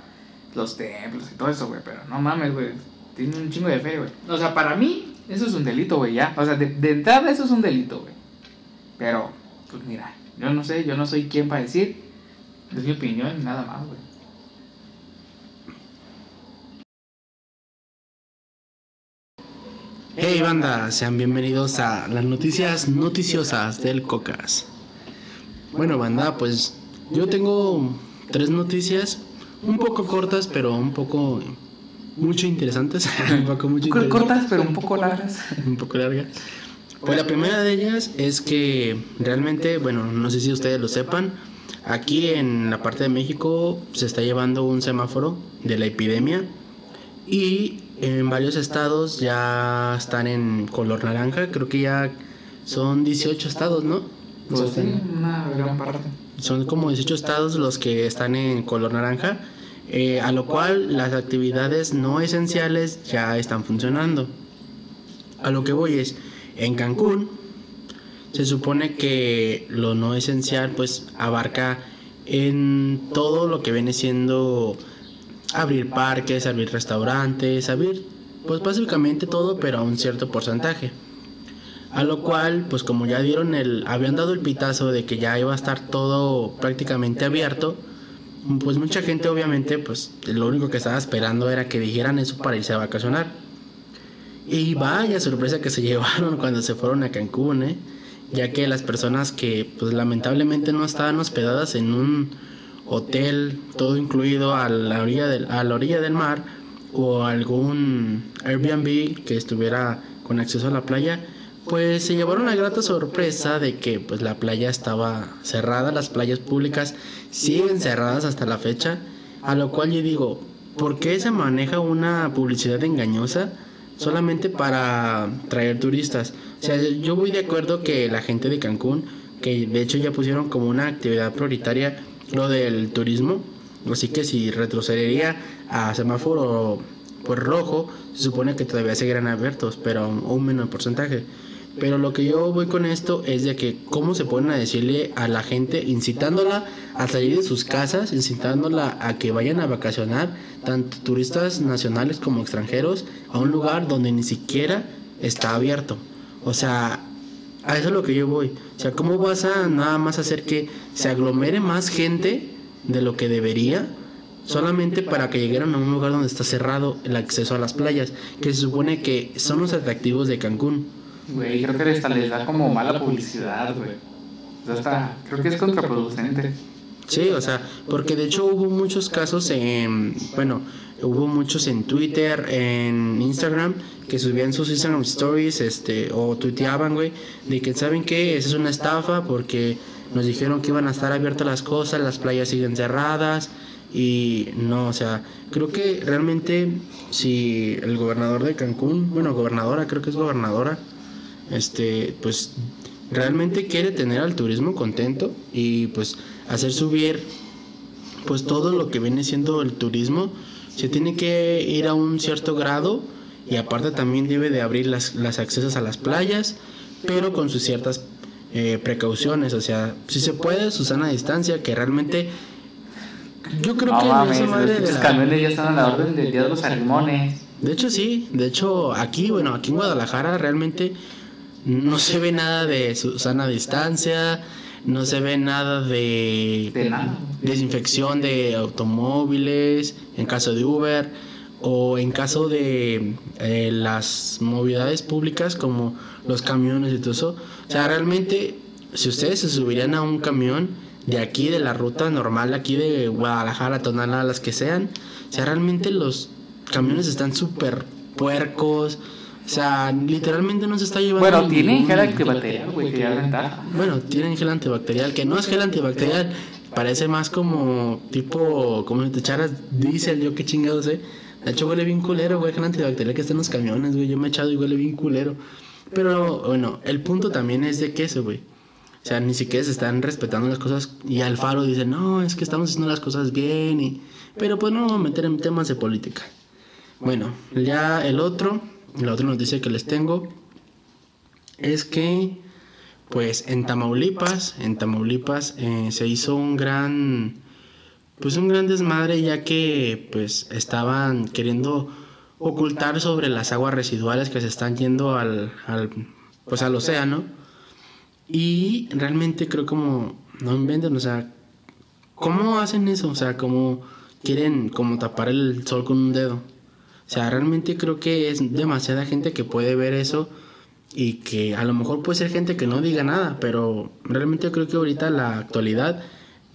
B: los templos y todo eso, güey. Pero no mames, güey. Tiene un chingo de fe, güey. O sea, para mí, eso es un delito, güey, ya. O sea, de, de entrada, eso es un delito, güey. Pero, pues mira, yo no sé, yo no soy quien para decir. Es mi opinión, nada más, güey.
A: Hey banda, sean bienvenidos a las noticias noticiosas del Cocas. Bueno banda, pues yo tengo tres noticias un poco cortas, pero un poco mucho interesantes.
B: un poco mucho Cortas, pero un poco largas.
A: un poco largas. Pues la primera de ellas es que realmente, bueno, no sé si ustedes lo sepan, aquí en la parte de México se está llevando un semáforo de la epidemia y en varios estados ya están en color naranja, creo que ya son 18 estados, ¿no?
B: Pues sí, una gran parte
A: son como 18 estados los que están en color naranja, eh, a lo cual las actividades no esenciales ya están funcionando. A lo que voy es, en Cancún se supone que lo no esencial pues abarca en todo lo que viene siendo abrir parques, abrir restaurantes, abrir pues básicamente todo pero a un cierto porcentaje. A lo cual, pues como ya dieron el, habían dado el pitazo de que ya iba a estar todo prácticamente abierto, pues mucha gente obviamente, pues lo único que estaba esperando era que dijeran eso para irse a vacacionar. Y vaya sorpresa que se llevaron cuando se fueron a Cancún, ¿eh? ya que las personas que pues lamentablemente no estaban hospedadas en un hotel todo incluido a la orilla del, a la orilla del mar o algún Airbnb que estuviera con acceso a la playa, pues se llevaron la grata sorpresa de que pues la playa estaba cerrada, las playas públicas siguen cerradas hasta la fecha, a lo cual yo digo, ¿por qué se maneja una publicidad engañosa solamente para traer turistas? O sea, yo voy de acuerdo que la gente de Cancún, que de hecho ya pusieron como una actividad prioritaria lo del turismo, así que si retrocedería a semáforo pues rojo, se supone que todavía seguirán abiertos, pero un menor porcentaje. Pero lo que yo voy con esto es de que cómo se ponen a decirle a la gente, incitándola a salir de sus casas, incitándola a que vayan a vacacionar, tanto turistas nacionales como extranjeros, a un lugar donde ni siquiera está abierto. O sea, a eso es lo que yo voy. O sea, ¿cómo vas a nada más hacer que se aglomere más gente de lo que debería? Solamente para que llegaran a un lugar donde está cerrado el acceso a las playas, que se supone que son los atractivos de Cancún.
B: Güey, creo que hasta les da como mala publicidad, güey. O sea, creo que es contraproducente.
A: Sí, o sea, porque de hecho hubo muchos casos en, bueno, hubo muchos en Twitter, en Instagram, que subían sus Instagram stories, este, o tuiteaban, güey, de que saben que esa es una estafa porque nos dijeron que iban a estar abiertas las cosas, las playas siguen cerradas y no, o sea, creo que realmente si el gobernador de Cancún, bueno, gobernadora, creo que es gobernadora, este, pues realmente quiere tener al turismo contento y pues hacer subir pues todo lo que viene siendo el turismo. Se tiene que ir a un cierto grado y aparte también debe de abrir las, las accesos a las playas pero con sus ciertas eh, precauciones. O sea si se puede Susana distancia que realmente yo creo que
B: no esa madre de ya están a la orden del día de los salmones
A: de hecho sí de hecho aquí bueno aquí en Guadalajara realmente no se ve nada de Susana a distancia, no se ve nada de, desinfección de automóviles en caso de Uber o en caso de eh, las movilidades públicas como los camiones y todo eso. O sea, realmente, si ustedes se subirían a un camión de aquí, de la ruta normal, aquí de Guadalajara, Tonalá, las que sean, o sea, realmente los camiones están súper puercos sea, literalmente no se está llevando.
B: Bueno, tienen gel antibacterial, güey, que ya ventaja.
A: Bueno, tienen gel antibacterial, que no es gel antibacterial, parece más como tipo, como si te echaras diésel, yo qué chingados sé. De hecho, huele bien culero, güey, gel antibacterial que está en los camiones, güey. Yo me he echado y huele bien culero. Pero bueno, el punto también es de que eso, güey. O sea, ni siquiera se están respetando las cosas. Y Alfaro dice, no, es que estamos haciendo las cosas bien. Y... Pero pues no vamos a meter en temas de política. Bueno, ya el otro la otra noticia que les tengo es que, pues en Tamaulipas, en Tamaulipas eh, se hizo un gran, pues un gran desmadre ya que, pues estaban queriendo ocultar sobre las aguas residuales que se están yendo al, al pues al océano y realmente creo como no inventen, o sea, ¿cómo hacen eso? O sea, como quieren como tapar el sol con un dedo. O sea, realmente creo que es demasiada gente que puede ver eso y que a lo mejor puede ser gente que no diga nada, pero realmente creo que ahorita la actualidad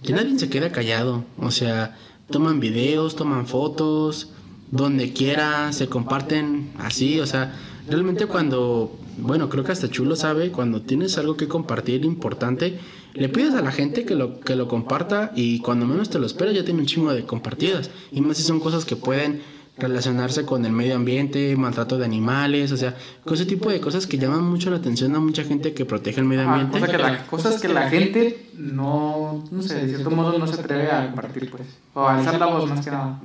A: ya nadie se queda callado. O sea, toman videos, toman fotos, donde quiera, se comparten así, o sea, realmente cuando, bueno, creo que hasta Chulo sabe, cuando tienes algo que compartir importante, le pides a la gente que lo, que lo comparta y cuando menos te lo esperas ya tiene un chingo de compartidas. Y más si son cosas que pueden relacionarse con el medio ambiente, maltrato de animales, o sea, ese tipo de cosas que llaman mucho la atención a mucha gente que protege el medio ambiente.
B: que la, cosas que la gente no, no sé, de cierto modo no se atreve a compartir, pues, o a alzar la voz más que nada.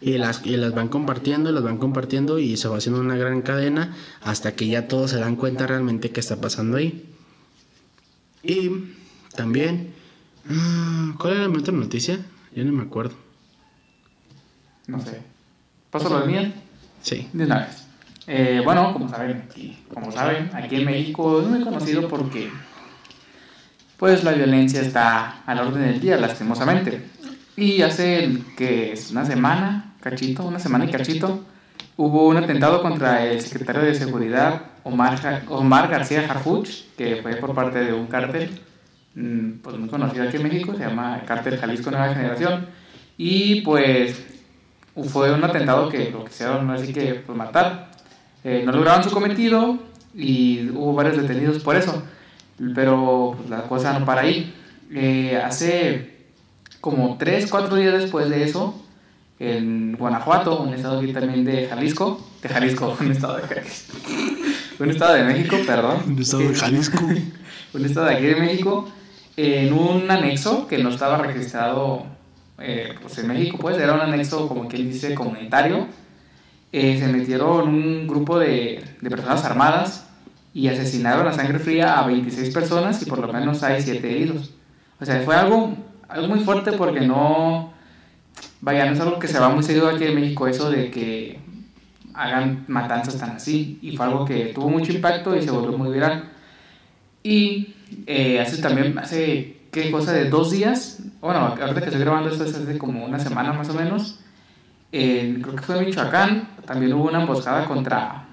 A: Y las, y las van compartiendo, las van compartiendo y se va haciendo una gran cadena hasta que ya todos se dan cuenta realmente qué está pasando ahí. Y también, ah, ¿cuál era la otra noticia? Yo no me acuerdo.
B: No sé. ¿Paso lo de miel?
A: Sí.
B: De una vez. Eh, bueno, como saben, aquí, como saben, aquí en México es muy conocido porque pues la violencia está al orden del día, lastimosamente. Y hace que es una semana, cachito, una semana y cachito, hubo un atentado contra el secretario de Seguridad Omar, Omar García Harfuch, que fue por parte de un cártel mm, pues muy conocido aquí en México, se llama Cártel Jalisco Nueva Generación. Y pues fue un atentado que lo quisieron así que pues, matar. Eh, no lograron su cometido y hubo varios detenidos por eso. Pero pues, la cosa no para ahí. Eh, hace como 3, 4 días después de eso, en Guanajuato, un estado aquí también de Jalisco, de Jalisco, un estado de Jalisco, un estado de México, perdón.
A: Un estado de Jalisco.
B: un estado de aquí de México, en un anexo que no estaba registrado eh, pues en México, pues era un anexo, como quien dice, comunitario. Eh, se metieron un grupo de, de personas armadas y asesinaron a sangre fría a 26 personas y por lo menos hay 7 heridos. O sea, fue algo, algo muy fuerte porque no, vaya, no es algo que se va muy seguido aquí en México eso de que hagan matanzas tan así. Y fue algo que tuvo mucho impacto y se volvió muy viral. Y eh, hace también, hace, ¿qué cosa? De dos días, bueno, ahorita que estoy grabando esto es hace como una semana más o menos, creo que fue en Michoacán, también hubo una emboscada contra,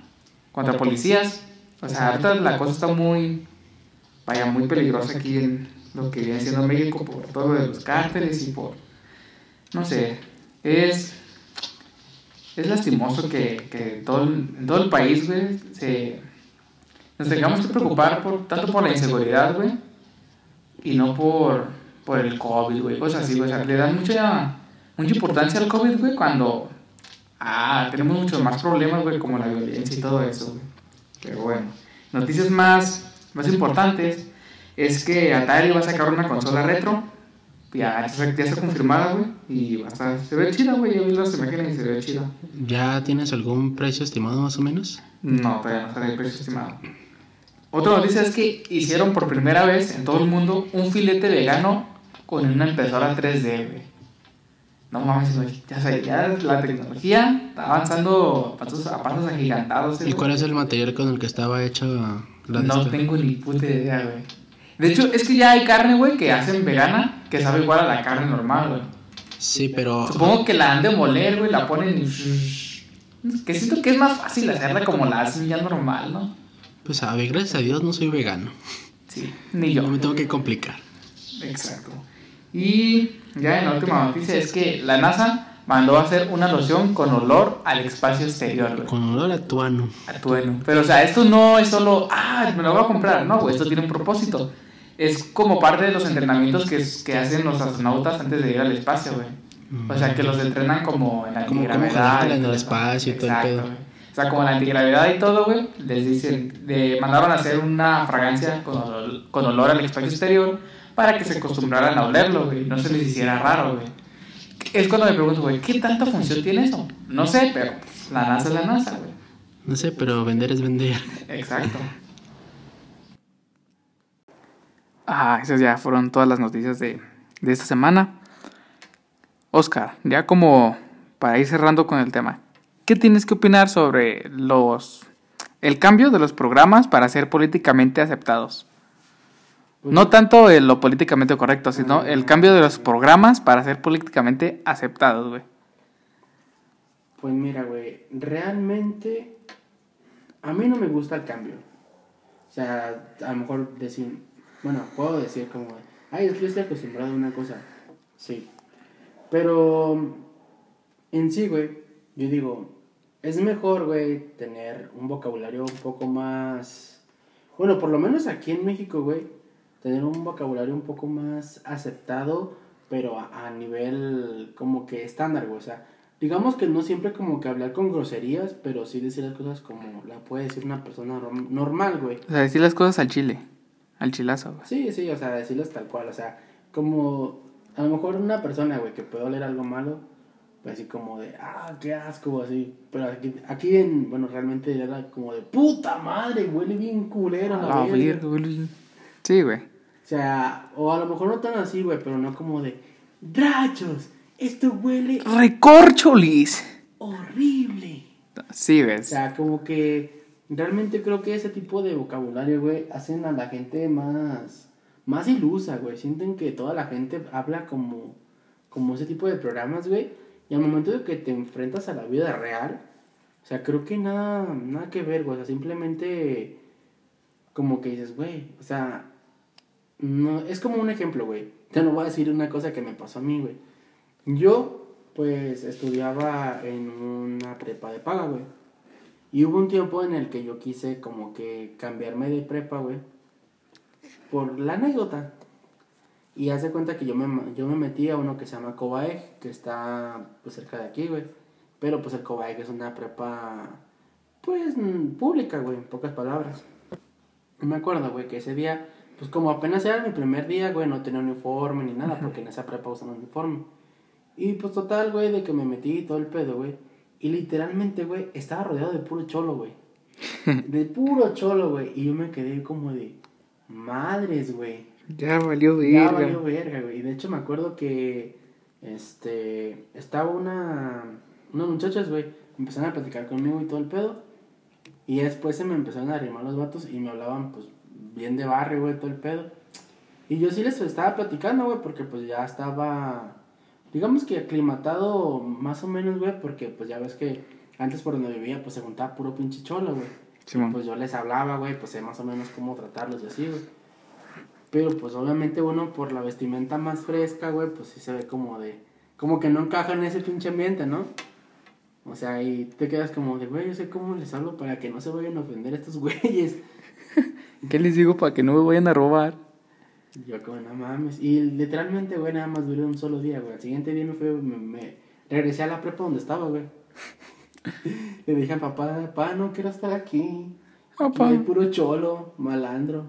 B: contra policías. O sea, ahorita la cosa está muy, vaya, muy peligrosa aquí en lo que viene siendo México por todo lo de los cárteles y por, no sé, es, es lastimoso que, que todo, en todo el país, güey, se, nos tengamos que preocupar por, tanto por la inseguridad, güey, y no por, por el COVID, güey, cosas así, güey. O sea, le dan mucha, mucha importancia al COVID, güey, cuando ah, tenemos muchos más problemas, güey, como la violencia y todo eso, güey. Pero bueno, noticias más, más importantes es que Atari va a sacar una consola retro. Ya, ya está confirmada, güey. Y va a estar, se ve chida, güey. Yo vi las imágenes y se ve chida.
A: ¿Ya tienes algún precio estimado más o menos?
B: No, todavía no sale el precio estimado. Otra noticia es que hicieron por primera vez en todo el mundo un filete vegano con una impresora 3D, güey. No mames. Ya, sé, ya la tecnología está avanzando a pasos, a pasos agigantados.
A: ¿Y cuál es el material con el que estaba hecho
B: la No tengo ni puta idea, güey. De hecho, es que ya hay carne, güey, que hacen vegana que sabe igual a la carne normal, güey.
A: Sí, pero.
B: Supongo que la han de moler, güey, la ponen. Que siento que es más fácil hacerla como la hacen ya normal, ¿no?
A: Pues a ver, gracias a Dios no soy vegano.
B: Sí, ni yo.
A: No me tengo que complicar.
B: Exacto. Y ya en la última noticia es que la NASA mandó a hacer una loción con olor al espacio exterior, güey.
A: Con olor a tuano.
B: A tuano. Pero, o sea, esto no es solo, ah, me lo voy a comprar. No, güey, esto tiene un propósito. Es como parte de los entrenamientos que, que hacen los astronautas antes de ir al espacio, güey. O sea, que los entrenan como en la antigravedad.
A: en el espacio y todo el pedo.
B: O sea, como la antigravedad y todo, güey, les dicen, le mandaron a hacer una fragancia con olor, con olor al espacio exterior para que se acostumbraran a olerlo, güey, no se les hiciera raro, güey. Es cuando me pregunto, güey, ¿qué tanta función tiene eso? No sé, pero la NASA es la NASA, güey.
A: No sé, pero vender es vender.
B: Exacto. Ah, esas ya fueron todas las noticias de, de esta semana. Oscar, ya como para ir cerrando con el tema, ¿qué tienes que opinar sobre los el cambio de los programas para ser políticamente aceptados? No tanto lo políticamente correcto, sino el cambio de los programas para ser políticamente aceptados, güey.
A: Pues mira, güey, realmente a mí no me gusta el cambio. O sea, a lo mejor decir, bueno, puedo decir como, ay, es que estoy acostumbrado a una cosa. Sí. Pero en sí, güey, yo digo, es mejor, güey, tener un vocabulario un poco más... Bueno, por lo menos aquí en México, güey, tener un vocabulario un poco más aceptado, pero a, nivel como que estándar, güey. O sea, digamos que no siempre como que hablar con groserías, pero sí decir las cosas como la puede decir una persona normal, güey.
B: O sea, decir las cosas al chile, al chilazo, güey.
A: Sí, sí, o sea, decirlas tal cual, o sea, como a lo mejor una persona, güey, que puede oler algo malo, así como de, ah, qué asco, así. Pero aquí, aquí en, bueno, realmente era como de, puta madre, huele bien culero.
B: Ah, güey. Sí, güey.
A: O sea, o a lo mejor no tan así, güey, pero no como de, rachos, esto huele...
B: Recorcholis.
A: Horrible.
B: Sí, ves.
A: O sea, como que realmente creo que ese tipo de vocabulario, güey, hacen a la gente más, más ilusa, güey. Sienten que toda la gente habla como, como ese tipo de programas, güey. Y al momento de que te enfrentas a la vida real, o sea, creo que nada, nada que ver, güey. O sea, simplemente como que dices, güey, o sea, no, es como un ejemplo, güey. Te lo voy a decir una cosa que me pasó a mí, güey. Yo, pues, estudiaba en una prepa de paga, güey. Y hubo un tiempo en el que yo quise como que cambiarme de prepa, güey. Por la anécdota. Y hace cuenta que yo me, yo me metí a uno que se llama Cobaeg, que está pues cerca de aquí, güey. Pero pues el Cobaeg es una prepa, pues, pública, güey, en pocas palabras. Y me acuerdo, güey, que ese día, pues como apenas era mi primer día, güey, no tenía uniforme ni nada, porque en esa prepa usan uniforme. Y pues total, güey, de que me metí todo el pedo, güey. Y literalmente, güey, estaba rodeado de puro cholo, güey. De puro cholo, güey. Y yo me quedé como de, madres, güey.
B: Ya valió verga.
A: Ya valió verga, güey. Y de hecho me acuerdo que, este, estaba una, unas muchachas, güey, empezaron a platicar conmigo y todo el pedo. Y después se me empezaron a arrimar los vatos y me hablaban, pues, bien de barrio, güey, todo el pedo. Y yo sí les estaba platicando, güey, porque pues ya estaba, digamos que aclimatado más o menos, güey, porque pues ya ves que antes por donde vivía, pues se juntaba puro pinche cholo, güey.
B: Sí.
A: Pues yo les hablaba, güey, pues sé más o menos cómo tratarlos y así, güey. Pero pues obviamente uno por la vestimenta más fresca, güey, pues sí se ve como de, como que no encaja en ese pinche ambiente, ¿no? O sea, y te quedas como de, güey, yo sé cómo les hablo para que no se vayan a ofender estos güeyes.
B: ¿Qué les digo para que no me vayan a robar?
A: Yo como, no mames. Y literalmente, güey, nada más duré un solo día, güey. Al siguiente día me fui, me, me regresé a la prepa donde estaba, güey. Le dije a papá, papá, no quiero estar aquí.
B: Papá.
A: Aquí hay puro cholo, malandro.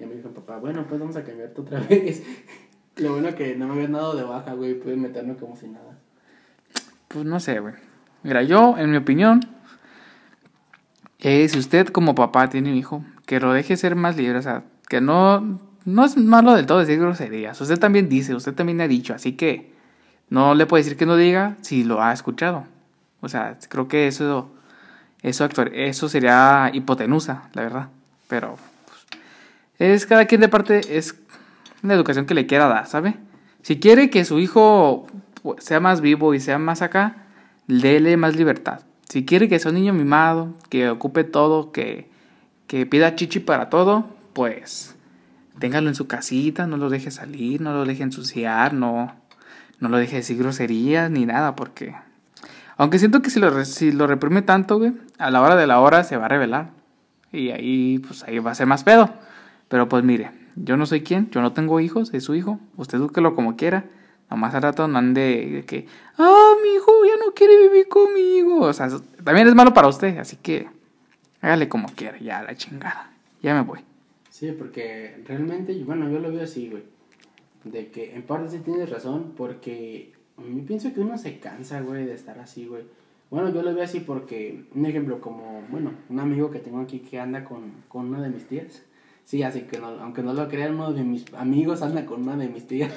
A: Y me dijo, papá, bueno, pues vamos a cambiarte otra vez. Lo bueno que no me habían dado de baja, güey. Pude meterme como si nada.
B: Pues no sé, güey. Mira, yo, en mi opinión, eh, si usted como papá tiene un hijo, que lo deje ser más libre, o sea, que no, no es malo del todo decir groserías. Usted también dice, usted también ha dicho, así que no le puede decir que no diga si lo ha escuchado. O sea, creo que eso, eso, eso sería hipotenusa, la verdad. Pero es cada quien de parte, es una educación que le quiera dar, ¿sabe? Si quiere que su hijo pues, sea más vivo y sea más acá, déle más libertad. Si quiere que sea un niño mimado, que ocupe todo, que, que pida chichi para todo, pues téngalo en su casita, no lo deje salir, no lo deje ensuciar, no, no lo deje decir groserías ni nada, porque aunque siento que si lo, si lo reprime tanto, güey, a la hora de la hora se va a revelar. Y ahí, pues ahí va a ser más pedo. Pero pues mire, yo no soy quien, yo no tengo hijos, es su hijo, usted edúquelo como quiera. Nomás al rato no ande de que, ah, mi hijo ya no quiere vivir conmigo. O sea, también es malo para usted, así que hágale como quiera, ya la chingada. Ya me voy.
A: Sí, porque realmente, bueno, yo lo veo así, güey. De que en parte sí tienes razón, porque yo pienso que uno se cansa, güey, de estar así, güey. Bueno, yo lo veo así porque, un ejemplo, como, bueno, un amigo que tengo aquí que anda con, con una de mis tías. Sí, así que no, aunque no lo crean, uno de mis amigos anda con una de mis tías.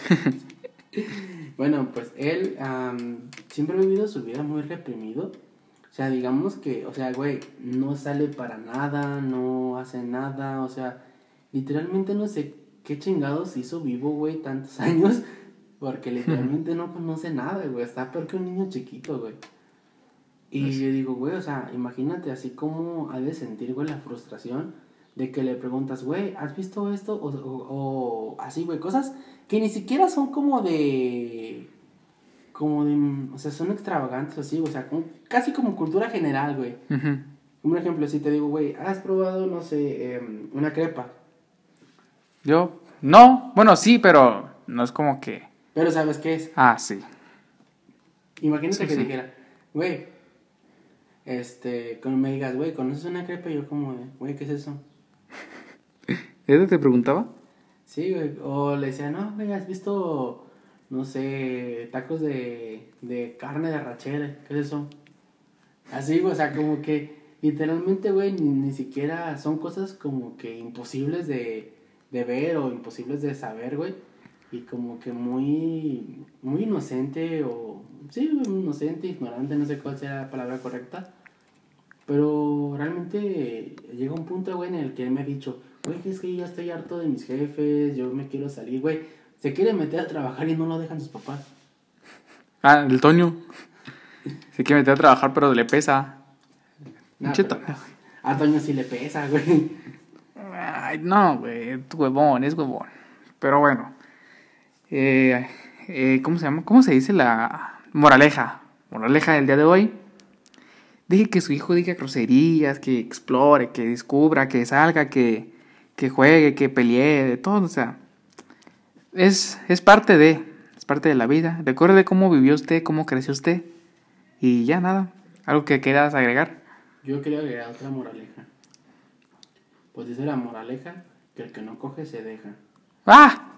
A: bueno, pues él am, siempre ha vivido su vida muy reprimido. O sea, digamos que, o sea, güey, no sale para nada, no hace nada, o sea, literalmente no sé qué chingados hizo vivo, güey, tantos años, porque literalmente no conoce nada, güey, está peor que un niño chiquito, güey. Y yo digo, güey, o sea, imagínate así como ha de sentir, güey, la frustración de que le preguntas, güey, ¿has visto esto? O, o, o así, güey, cosas que ni siquiera son como de como de, o sea, son extravagantes así, o sea, como- casi como cultura general, güey.
B: Ujú.
A: Un ejemplo, si te digo, güey, ¿has probado, no sé, em, una crepa?
B: Yo, no, bueno, sí, pero no es como que,
A: Pero ¿sabes qué es?
B: ah, sí.
A: Imagínate
B: Sí,
A: que
B: sí.
A: dijera, güey, este, cuando me digas, güey, ¿conoces una crepa? Y yo como, de, güey, ¿qué es eso?
B: ¿Eso te preguntaba?
A: Sí, güey, o le decía, no, güey, ¿has visto, no sé, tacos de, de carne de arrachera? ¿Qué es eso? Así, güey, o sea, como que literalmente, güey, ni, ni siquiera son cosas como que imposibles de, de ver o imposibles de saber, güey. Y como que muy, muy inocente o, sí, inocente, ignorante, no sé cuál sea la palabra correcta. Pero realmente llega un punto, güey, en el que él me ha dicho, güey, es que ya estoy harto de mis jefes, yo me quiero salir, güey. Se quiere meter a trabajar y no lo dejan sus papás.
B: Ah, el Toño. Se quiere meter a trabajar, pero le pesa.
A: Nah, pero
B: Toño.
A: A Toño sí le pesa, güey.
B: Ay, no, güey, es huevón, es huevón. Pero bueno. Eh, eh, ¿Cómo se llama? ¿Cómo se dice la moraleja? Moraleja del día de hoy. Deje que su hijo diga groserías, que explore, que descubra, que salga, que, que juegue, que pelee, de todo. O sea, es, es parte de, es parte de la vida. Recuerde cómo vivió usted, cómo creció usted. Y ya nada. ¿Algo que quieras agregar?
A: Yo quería agregar otra moraleja. Pues dice la moraleja que el que no coge se deja.
B: ¡Ah!